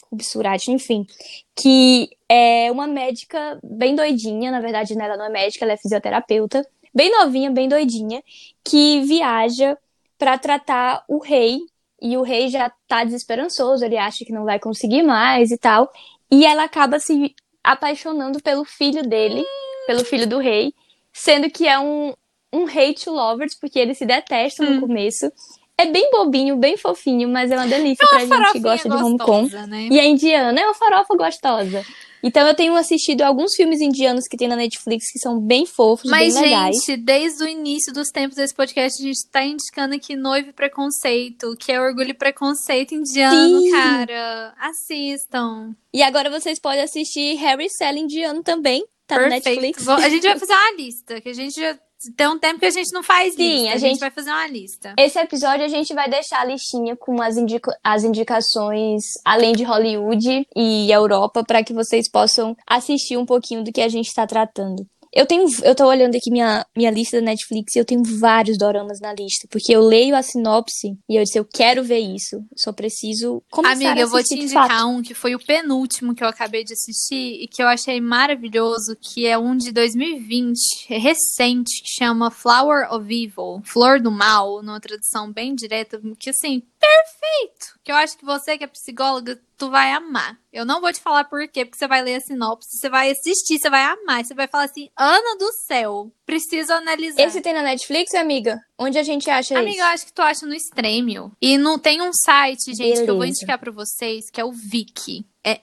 Kubsurat, enfim, que é uma médica bem doidinha, na verdade, né, ela não é médica, ela é fisioterapeuta, bem novinha, bem doidinha, que viaja pra tratar o rei, e o rei já tá desesperançoso, ele acha que não vai conseguir mais e tal, e ela acaba se apaixonando pelo filho dele, pelo filho do rei, sendo que é um, um hate lovers, porque eles se detestam no começo. É bem bobinho, bem fofinho, mas é uma delícia pra gente que gosta de Hong Kong. né? E a indiana é uma farofa gostosa. Então eu tenho assistido alguns filmes indianos que tem na Netflix que são bem fofos, Mas, bem legais. gente, desde o início dos tempos desse podcast, a gente tá indicando aqui Noivo e Preconceito, que é Orgulho e Preconceito indiano, Sim. cara. Assistam. E agora vocês podem assistir Harry Sally indiano também, tá Perfeito. Netflix. Vou- A gente vai fazer uma lista, que a gente já tem um tempo que a gente não faz Sim, lista. a A gente gente- vai fazer uma lista. Esse episódio a gente vai deixar a listinha com as, indica- as indicações além de Hollywood e Europa para que vocês possam assistir um pouquinho do que a gente está tratando. Eu tenho, eu tô olhando aqui minha, minha lista da Netflix e eu tenho vários doramas na lista, porque eu leio a sinopse e eu disse, eu quero ver isso. Eu só preciso começar Amiga, a eu vou te assistir indicar um que foi o penúltimo que eu acabei de assistir e que eu achei maravilhoso, que é um de 2020, é recente, que chama Flower of Evil, Flor do Mal, numa tradução bem direta, que assim, perfeito! Que eu acho que você que é psicóloga, tu vai amar. Eu não vou te falar por quê, porque você vai ler a sinopse, você vai assistir, você vai amar, você vai falar assim, Ana do céu, preciso analisar. Esse tem na Netflix, amiga? Onde a gente acha Amiga, eu isso? acho que tu acha no Stremio. E não tem um site, gente, que eu vou Beleza. indicar pra vocês, que é o Viki. É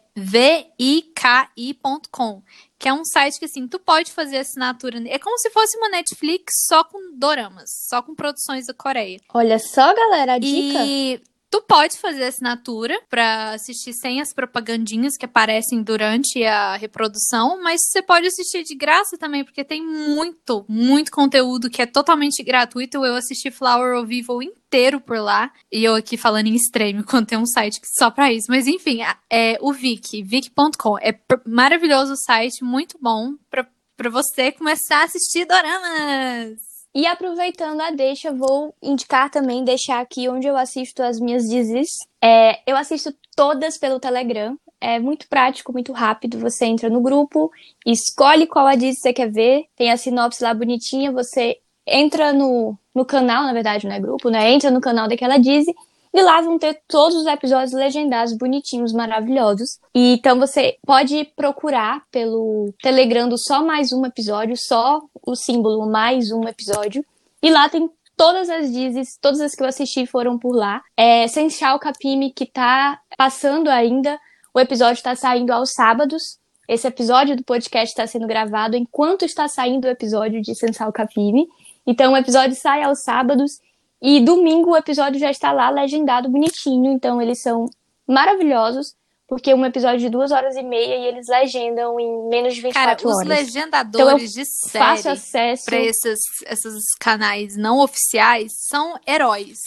V-I-K-I.com. Que é um site que, assim, tu pode fazer assinatura. É como se fosse uma Netflix só com doramas, só com produções da Coreia. Olha só, galera, a dica. E tu pode fazer assinatura pra assistir sem as propagandinhas que aparecem durante a reprodução, mas você pode assistir de graça também, porque tem muito, muito conteúdo que é totalmente gratuito. Eu assisti Flower of Evil inteiro por lá, e eu aqui falando em extremo, quando tem um site só pra isso. Mas enfim, é o Viki, viki.com. É maravilhoso o site, muito bom pra, pra você começar a assistir doramas. E aproveitando a deixa, vou indicar também, deixar aqui onde eu assisto as minhas dizes. É, eu assisto todas pelo Telegram. É muito prático, muito rápido. Você entra no grupo, escolhe qual a diz você quer ver, tem a sinopse lá bonitinha, você entra no, no canal, na verdade, não é grupo, né? Entra no canal daquela diz E lá vão ter todos os episódios legendados, bonitinhos, maravilhosos. E então você pode procurar pelo Telegram do Só Mais Um Episódio, só o símbolo mais um episódio. E lá tem todas as dizes, todas as que eu assisti foram por lá. É Sensal Capime, que tá passando ainda. O episódio está saindo aos sábados. Esse episódio do podcast está sendo gravado enquanto está saindo o episódio de Sensal Capime. Então o episódio sai aos sábados e domingo o episódio já está lá legendado bonitinho. Então eles são maravilhosos porque é um episódio de duas horas e meia e eles legendam em menos de 24 Cara, horas. os legendadores então, de série Fácil acesso. para esses, esses canais não oficiais são heróis.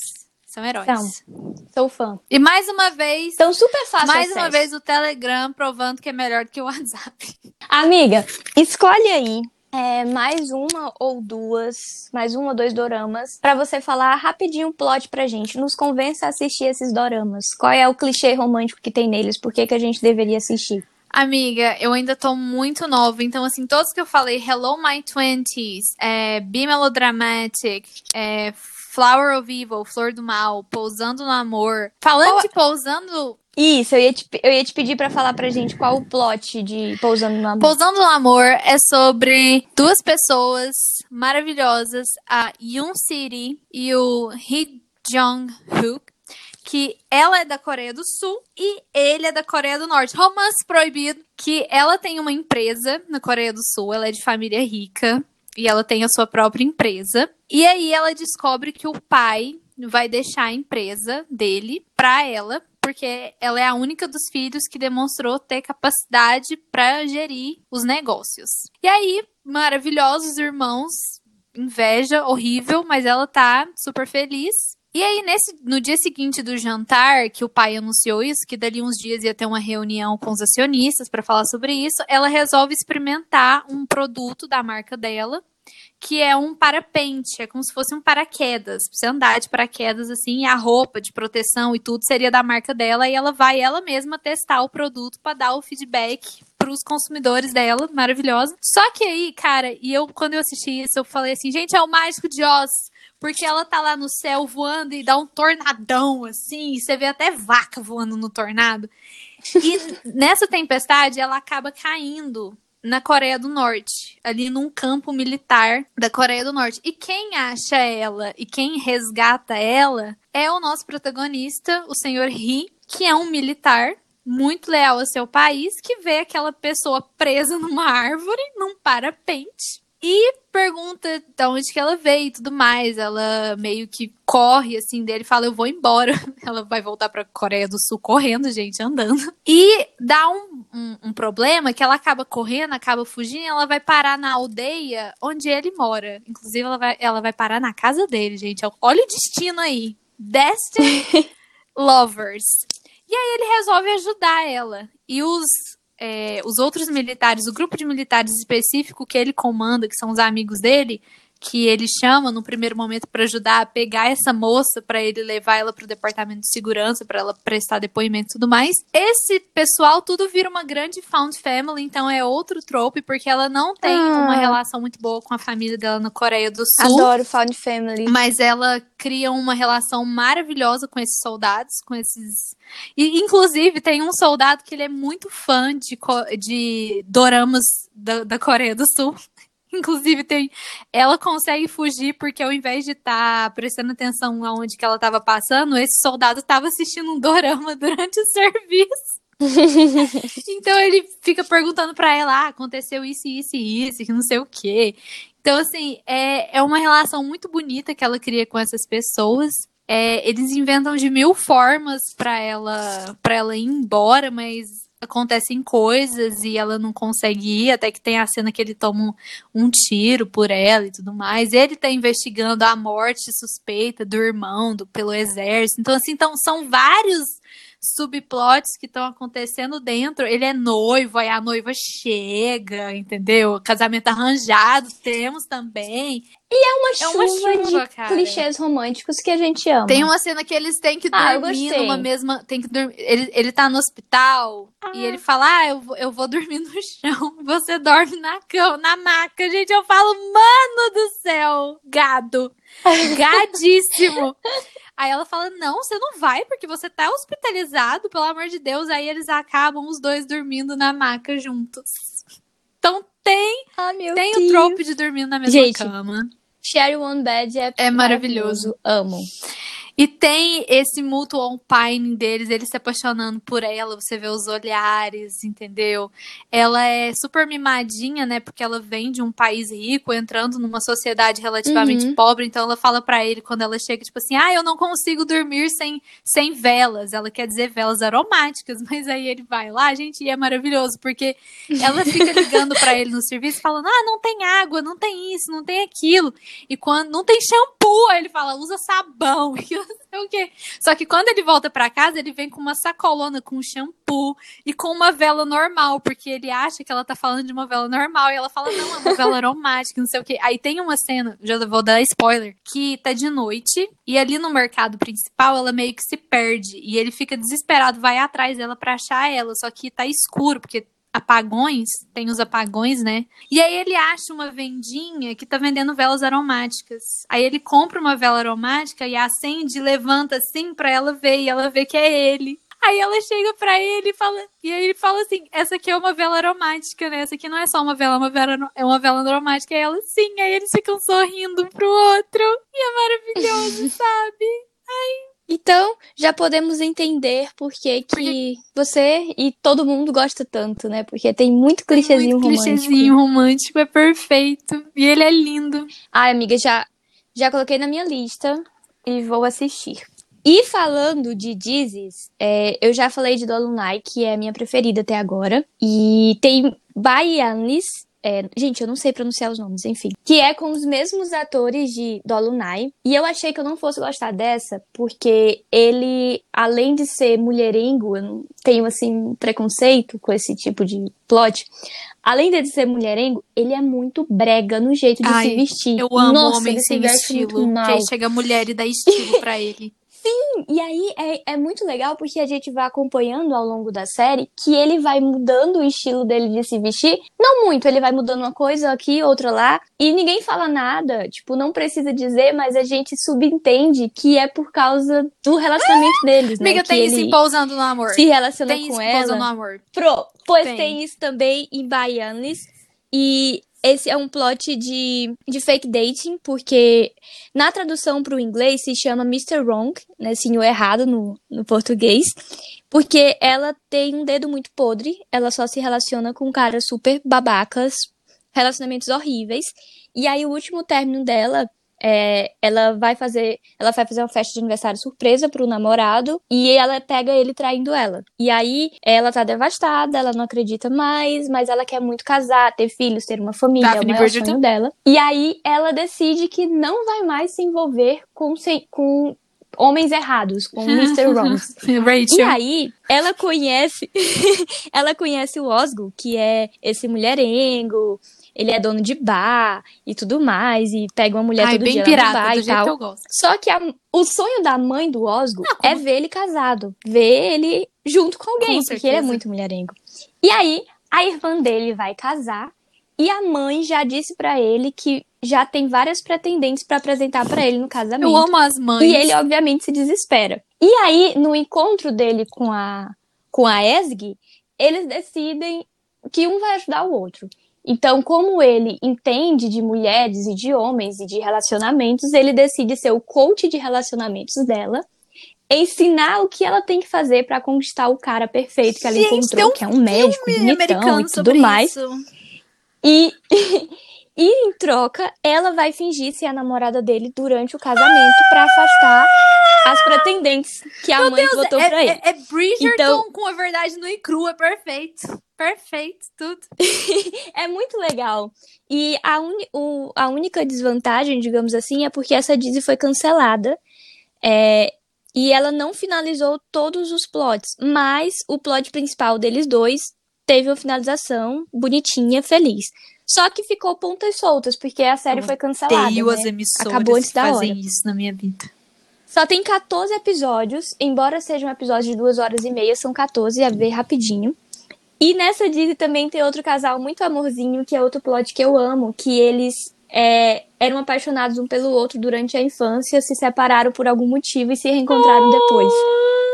São heróis. São. Sou fã. E mais uma vez, Então, super fácil mais acesso. uma vez o Telegram provando que é melhor do que o WhatsApp. Amiga, escolhe aí é, mais uma ou duas, mais um ou dois doramas, pra você falar rapidinho o plot pra gente. Nos convença a assistir esses doramas. Qual é o clichê romântico que tem neles? Por que, que a gente deveria assistir? Amiga, eu ainda tô muito nova, então assim, todos que eu falei, Hello My Twenties, é, Be Melodramatic, é, Flower of Evil, Flor do Mal, Pousando no Amor. Falando Qual- de Pousando, Isso, eu ia te, eu ia te pedir pra falar pra gente qual o plot de Pousando no Amor. Pousando no Amor é sobre duas pessoas maravilhosas, a Yoon City e o Hee Jong-hook, que ela é da Coreia do Sul e ele é da Coreia do Norte. Romance proibido, que ela tem uma empresa na Coreia do Sul, ela é de família rica e ela tem a sua própria empresa. E aí ela descobre que o pai vai deixar a empresa dele pra ela, porque ela é a única dos filhos que demonstrou ter capacidade pra gerir os negócios. E aí, maravilhosos irmãos, inveja horrível, mas ela tá super feliz. E aí, nesse, no dia seguinte do jantar, que o pai anunciou isso, que dali uns dias ia ter uma reunião com os acionistas para falar sobre isso, ela resolve experimentar um produto da marca dela, que é um parapente, é como se fosse um paraquedas. Você andar de paraquedas assim, a roupa de proteção e tudo seria da marca dela, e ela vai ela mesma testar o produto para dar o feedback pros consumidores dela, maravilhosa. Só que aí, cara, e eu quando eu assisti isso, eu falei assim, gente, é o mágico de Oz. Porque ela tá lá no céu voando e dá um tornadão, assim, e você vê até vaca voando no tornado. E nessa tempestade, ela acaba caindo na Coreia do Norte, ali num campo militar da Coreia do Norte. E quem acha ela e quem resgata ela é o nosso protagonista, o senhor Ri, que é um militar muito leal ao seu país, que vê aquela pessoa presa numa árvore, num parapente. E pergunta de onde que ela veio e tudo mais. Ela meio que corre assim dele e fala: Eu vou embora. Ela vai voltar pra Coreia do Sul correndo, gente, andando. E dá um, um, um problema que ela acaba correndo, acaba fugindo, e ela vai parar na aldeia onde ele mora. Inclusive, ela vai, ela vai parar na casa dele, gente. Olha o destino aí. Destiny Lovers. E aí ele resolve ajudar ela. E os é, os outros militares, o grupo de militares específico que ele comanda, que são os amigos dele, que ele chama no primeiro momento para ajudar a pegar essa moça para ele levar ela para o departamento de segurança para ela prestar depoimento e tudo mais. Esse pessoal tudo vira uma grande found family, então é outro trope porque ela não tem Ah. uma relação muito boa com a família dela na Coreia do Sul. Adoro Found Family. Mas ela cria uma relação maravilhosa com esses soldados, com esses. E, inclusive, tem um soldado que ele é muito fã de, de doramas da, da Coreia do Sul. Inclusive, tem. Ela consegue fugir porque ao invés de estar prestando atenção aonde que ela estava passando, esse soldado estava assistindo um dorama durante o serviço. Então ele fica perguntando pra ela, ah, aconteceu isso, isso e isso, que não sei o quê. Então, assim, é, é uma relação muito bonita que ela cria com essas pessoas. É, eles inventam de mil formas pra ela, pra ela ir embora, mas acontecem coisas e ela não consegue ir, até que tem a cena que ele toma um, um tiro por ela e tudo mais. Ele tá investigando a morte suspeita do irmão do, pelo exército. Então, assim, então, são vários subplots que estão acontecendo dentro. Ele é noivo, aí a noiva chega, entendeu? Casamento arranjado, temos também. É uma É chuva, uma chuva, de cara. clichês românticos que a gente ama. Tem uma cena que eles têm que Ah, dormir numa mesma. Tem que dormir. Ele, ele tá no hospital e ele fala: Ah, eu vou, eu vou dormir no chão. Você dorme na cama, na maca. Gente, eu falo, mano do céu, gado. Gadíssimo. Aí ela fala: Não, você não vai, porque você tá hospitalizado, pelo amor de Deus. Aí eles acabam os dois dormindo na maca juntos. Então tem, ah, meu tem Deus. o trope de dormir na mesma Gente, cama. Share One Bed é, É maravilhoso. Amo. E tem esse mutual pining deles, eles se apaixonando por ela, você vê os olhares, entendeu? Ela é super mimadinha, né? Porque ela vem de um país rico, entrando numa sociedade relativamente Uhum. pobre, então ela fala pra ele quando ela chega, tipo assim: "Ah, eu não consigo dormir sem sem velas". Ela quer dizer velas aromáticas, mas aí ele vai lá, gente, e é maravilhoso, porque ela fica ligando pra ele no serviço falando: "Ah, não tem água, não tem isso, não tem aquilo". E quando não tem shampoo, ele fala: "Usa sabão". E eu não sei o quê. Só que quando ele volta pra casa, ele vem com uma sacolona com shampoo e com uma vela normal, porque ele acha que ela tá falando de uma vela normal e ela fala: "Não, é uma vela aromática, não sei o quê". Aí tem uma cena, já vou dar spoiler, que tá de noite e ali no mercado principal ela meio que se perde e ele fica desesperado, vai atrás dela pra achar ela, só que tá escuro, porque apagões, tem os apagões, né? E aí ele acha uma vendinha que tá vendendo velas aromáticas. Aí ele compra uma vela aromática e acende, levanta assim pra ela ver e ela vê que é ele. Aí ela chega pra ele e fala, e aí ele fala assim: "Essa aqui é uma vela aromática, né? Essa aqui não é só uma vela, é uma vela é uma vela aromática". E ela sim, aí eles ficam sorrindo um pro outro. E é maravilhoso, sabe? Então, já podemos entender por que, que Porque- você e todo mundo gosta tanto, né? Porque tem muito clichêzinho Muito romântico. clichêzinho romântico, é perfeito. E ele é lindo. Ai, amiga, já, já coloquei na minha lista e vou assistir. E falando de Dizes, é, eu já falei de Dolunai, que é a minha preferida até agora. E tem Baianis, é, gente, eu não sei pronunciar os nomes, enfim. Que é com os mesmos atores de Dolunai. E eu achei que eu não fosse gostar dessa, porque ele, além de ser mulherengo, eu não tenho, assim, preconceito com esse tipo de plot. Além de ser mulherengo, ele é muito brega no jeito de Ai, se vestir. Eu amo Nossa, homem ele se sem estilo. mal. Que aí chega a mulher e dá estilo pra ele. E aí é, é muito legal porque a gente vai acompanhando ao longo da série que ele vai mudando o estilo dele de se vestir. Não muito, ele vai mudando uma coisa aqui, outra lá. E ninguém fala nada. Tipo, não precisa dizer, mas a gente subentende que é por causa do relacionamento deles, né? Amiga, que tem ele em Pousando no Amor. se relaciona Tem isso com em Pousando no ela. Amor. Pro, pois Tem. tem. isso também em Baianis. E esse é um plot de, de fake dating, porque na tradução para o inglês se chama Mr. Wrong, né? O errado no, no português. Porque ela tem um dedo muito podre, ela só se relaciona com caras super babacas, relacionamentos horríveis. E aí o último término dela é, ela vai fazer, ela vai fazer uma festa de aniversário surpresa pro namorado e ela pega ele traindo ela. E aí ela tá devastada, ela não acredita mais, mas ela quer muito casar, ter filhos, ter uma família, é o maior sonho dela. E aí ela decide que não vai mais se envolver com, com homens errados, com Mr. Wrong. E Rachel. aí, ela conhece, ela conhece o Osgo, que é esse mulherengo, ele é dono de bar e tudo mais, e pega uma mulher Ai, todo bem dia pirata, bar do e tal. que eu gosto. Só que a- o sonho da mãe do Osgo Não, como- é ver ele casado, ver ele junto com alguém, Com porque ele é muito mulherengo. E aí, a irmã dele vai casar, e a mãe já disse pra ele que já tem várias pretendentes pra apresentar pra ele no casamento. Eu amo as mães. E ele, obviamente, se desespera. E aí, no encontro dele com a, com a Esg, eles decidem que um vai ajudar o outro. Então, como ele entende de mulheres e de homens e de relacionamentos, ele decide ser o coach de relacionamentos dela, ensinar o que ela tem que fazer pra conquistar o cara perfeito que ela Gente, encontrou, um que é um médico bonitão americano e tudo mais. isso. E, e em troca, ela vai fingir ser a namorada dele durante o casamento pra afastar as pretendentes que a mãe botou é, pra ele. é, é Bridgerton Então- com a verdade no e crua, perfeito. Perfeito, tudo. É muito legal. E a, uni- o- a única desvantagem, digamos assim, é porque essa Disney foi cancelada. é, e ela não finalizou todos os plots. Mas o plot principal deles dois teve uma finalização bonitinha, feliz. Só que ficou pontas soltas, porque a série foi cancelada. Né? as emissoras Acabou antes que da fazem hora. isso na minha vida. Só tem 14 episódios, embora seja um episódio de duas horas e meia, são 14, a ver rapidinho. E nessa Disney também tem outro casal muito amorzinho, que é outro plot que eu amo, que eles é, eram apaixonados um pelo outro durante a infância, se separaram por algum motivo e se reencontraram depois.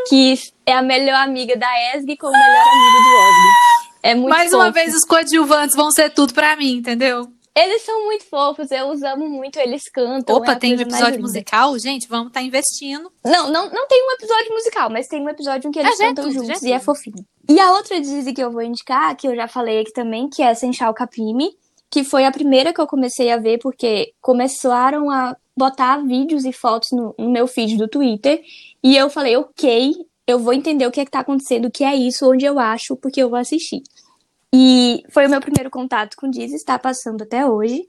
Que é a melhor amiga da Esg com o melhor amigo do Ogre. É muito Mais fofo. uma vez, os coadjuvantes vão ser tudo pra mim, entendeu? Eles são muito fofos, eu os amo muito, eles cantam. Opa, é tem um episódio musical? Gente, vamos estar investindo. Não, não, não tem um episódio musical, mas tem um episódio em que eles Ah, é cantam tudo, já juntos é e é tudo. fofinho. E a outra Disney que eu vou indicar, que eu já falei aqui também, que é Senshal Kapimi, que foi a primeira que eu comecei a ver porque começaram a botar vídeos e fotos no, no meu feed do Twitter. E eu falei, ok, eu vou entender o que é que tá acontecendo, o que é isso, onde eu acho, porque eu vou assistir. E foi o meu primeiro contato com Disney, está passando até hoje.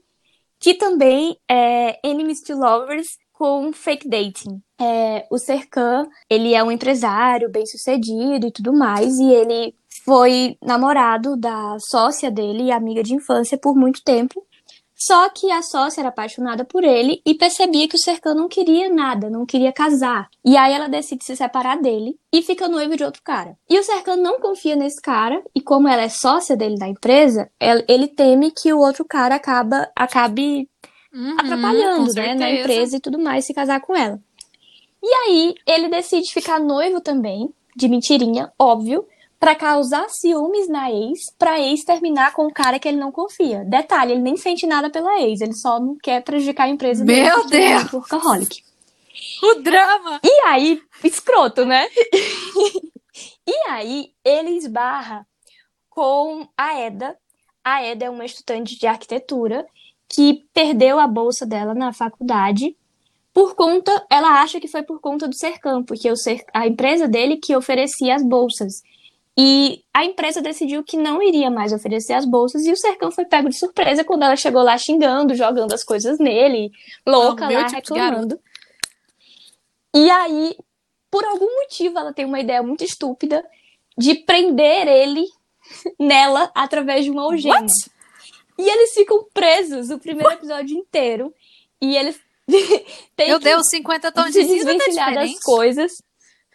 Que também é Enemies to Lovers com Fake Dating. É, o Serkan, ele é um empresário bem sucedido e tudo mais, e ele foi namorado da sócia dele e amiga de infância por muito tempo. Só que a sócia era apaixonada por ele e percebia que o Serkan não queria nada, não queria casar. E aí ela decide se separar dele e fica noiva de outro cara. E o Serkan não confia nesse cara, e como ela é sócia dele da empresa, el- ele teme que o outro cara acaba, acabe Uhum, atrapalhando, né, na empresa e tudo mais, se casar com ela. E aí, ele decide ficar noivo também, de mentirinha, óbvio, pra causar ciúmes na ex, pra ex terminar com o cara que ele não confia. Detalhe, ele nem sente nada pela ex, ele só não quer prejudicar a empresa dele. Meu um Deus! workaholic. O drama! E aí, escroto, né? e aí, ele esbarra com a Eda. A Eda é uma estudante de arquitetura que perdeu a bolsa dela na faculdade por conta, ela acha que foi por conta do Sercam, porque o Cer- a empresa dele que oferecia as bolsas. E a empresa decidiu que não iria mais oferecer as bolsas e o Sercão foi pego de surpresa quando ela chegou lá xingando, jogando as coisas nele, louca meu lá tipo reclamando. E aí, por algum motivo, ela tem uma ideia muito estúpida de prender ele nela através de uma algema. What? E eles ficam presos o primeiro episódio inteiro. E eles têm Meu que Deus, 50 tons de cinza tá das coisas.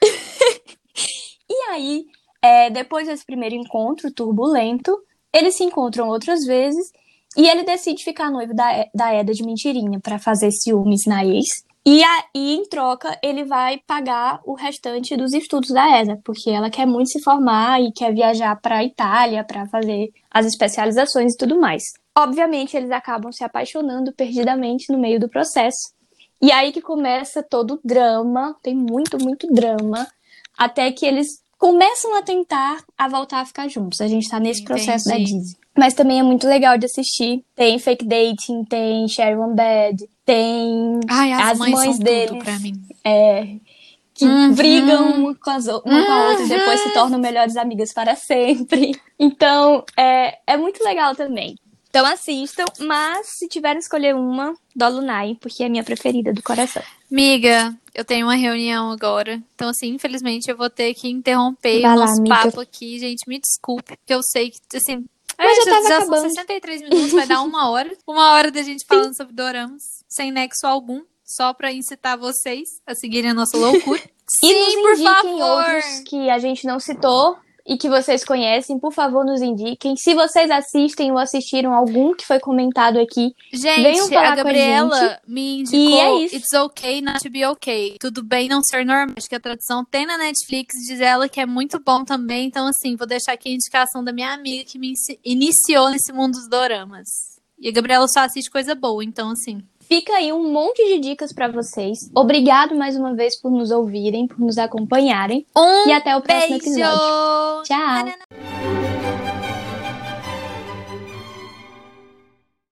e aí, é, depois desse primeiro encontro turbulento, eles se encontram outras vezes e ele decide ficar noivo da, da Eda de mentirinha pra fazer ciúmes na ex. E aí, em troca, ele vai pagar o restante dos estudos da Eda, porque ela quer muito se formar e quer viajar pra Itália pra fazer as especializações e tudo mais. Obviamente, eles acabam se apaixonando perdidamente no meio do processo. E aí que começa todo o drama, tem muito, muito drama, até que eles começam a tentar a voltar a ficar juntos. A gente tá nesse processo da Entendi. Disney. Mas também é muito legal de assistir. Tem fake dating, tem Sherry One Bad, tem Ai, as, As mães, mães deles. é, que Uhum. brigam uma com, as, uma com a outra e depois se tornam melhores amigas para sempre. Então, é, é muito legal também. Então assistam, mas se tiverem escolher uma, Dolunai, porque é a minha preferida do coração. Miga, eu tenho uma reunião agora. Então, assim, infelizmente eu vou ter que interromper Vai o nosso papo aqui. Gente, me desculpe, porque eu sei que, assim. Mas é, já são acabando. 63 minutos, vai dar uma hora. Uma hora da gente falando sobre doramas, sem nexo algum. Só pra incitar vocês a seguirem a nossa loucura. E Sim, nos por favor. outros que a gente não citou e que vocês conhecem, por favor, nos indiquem. Se vocês assistem ou assistiram algum que foi comentado aqui, Venham Gente, falar a com a Gabriela me indicou E é isso. It's okay not to be okay. Tudo bem não ser normal. Acho que a tradução tem na Netflix, diz ela que é muito bom também. Então, assim, vou deixar aqui a indicação da minha amiga que me iniciou nesse mundo dos doramas. E a Gabriela só assiste coisa boa, então, assim. Fica aí um monte de dicas pra vocês. Obrigado mais uma vez por nos ouvirem, por nos acompanharem. Um E até o próximo beijo! episódio. Tchau!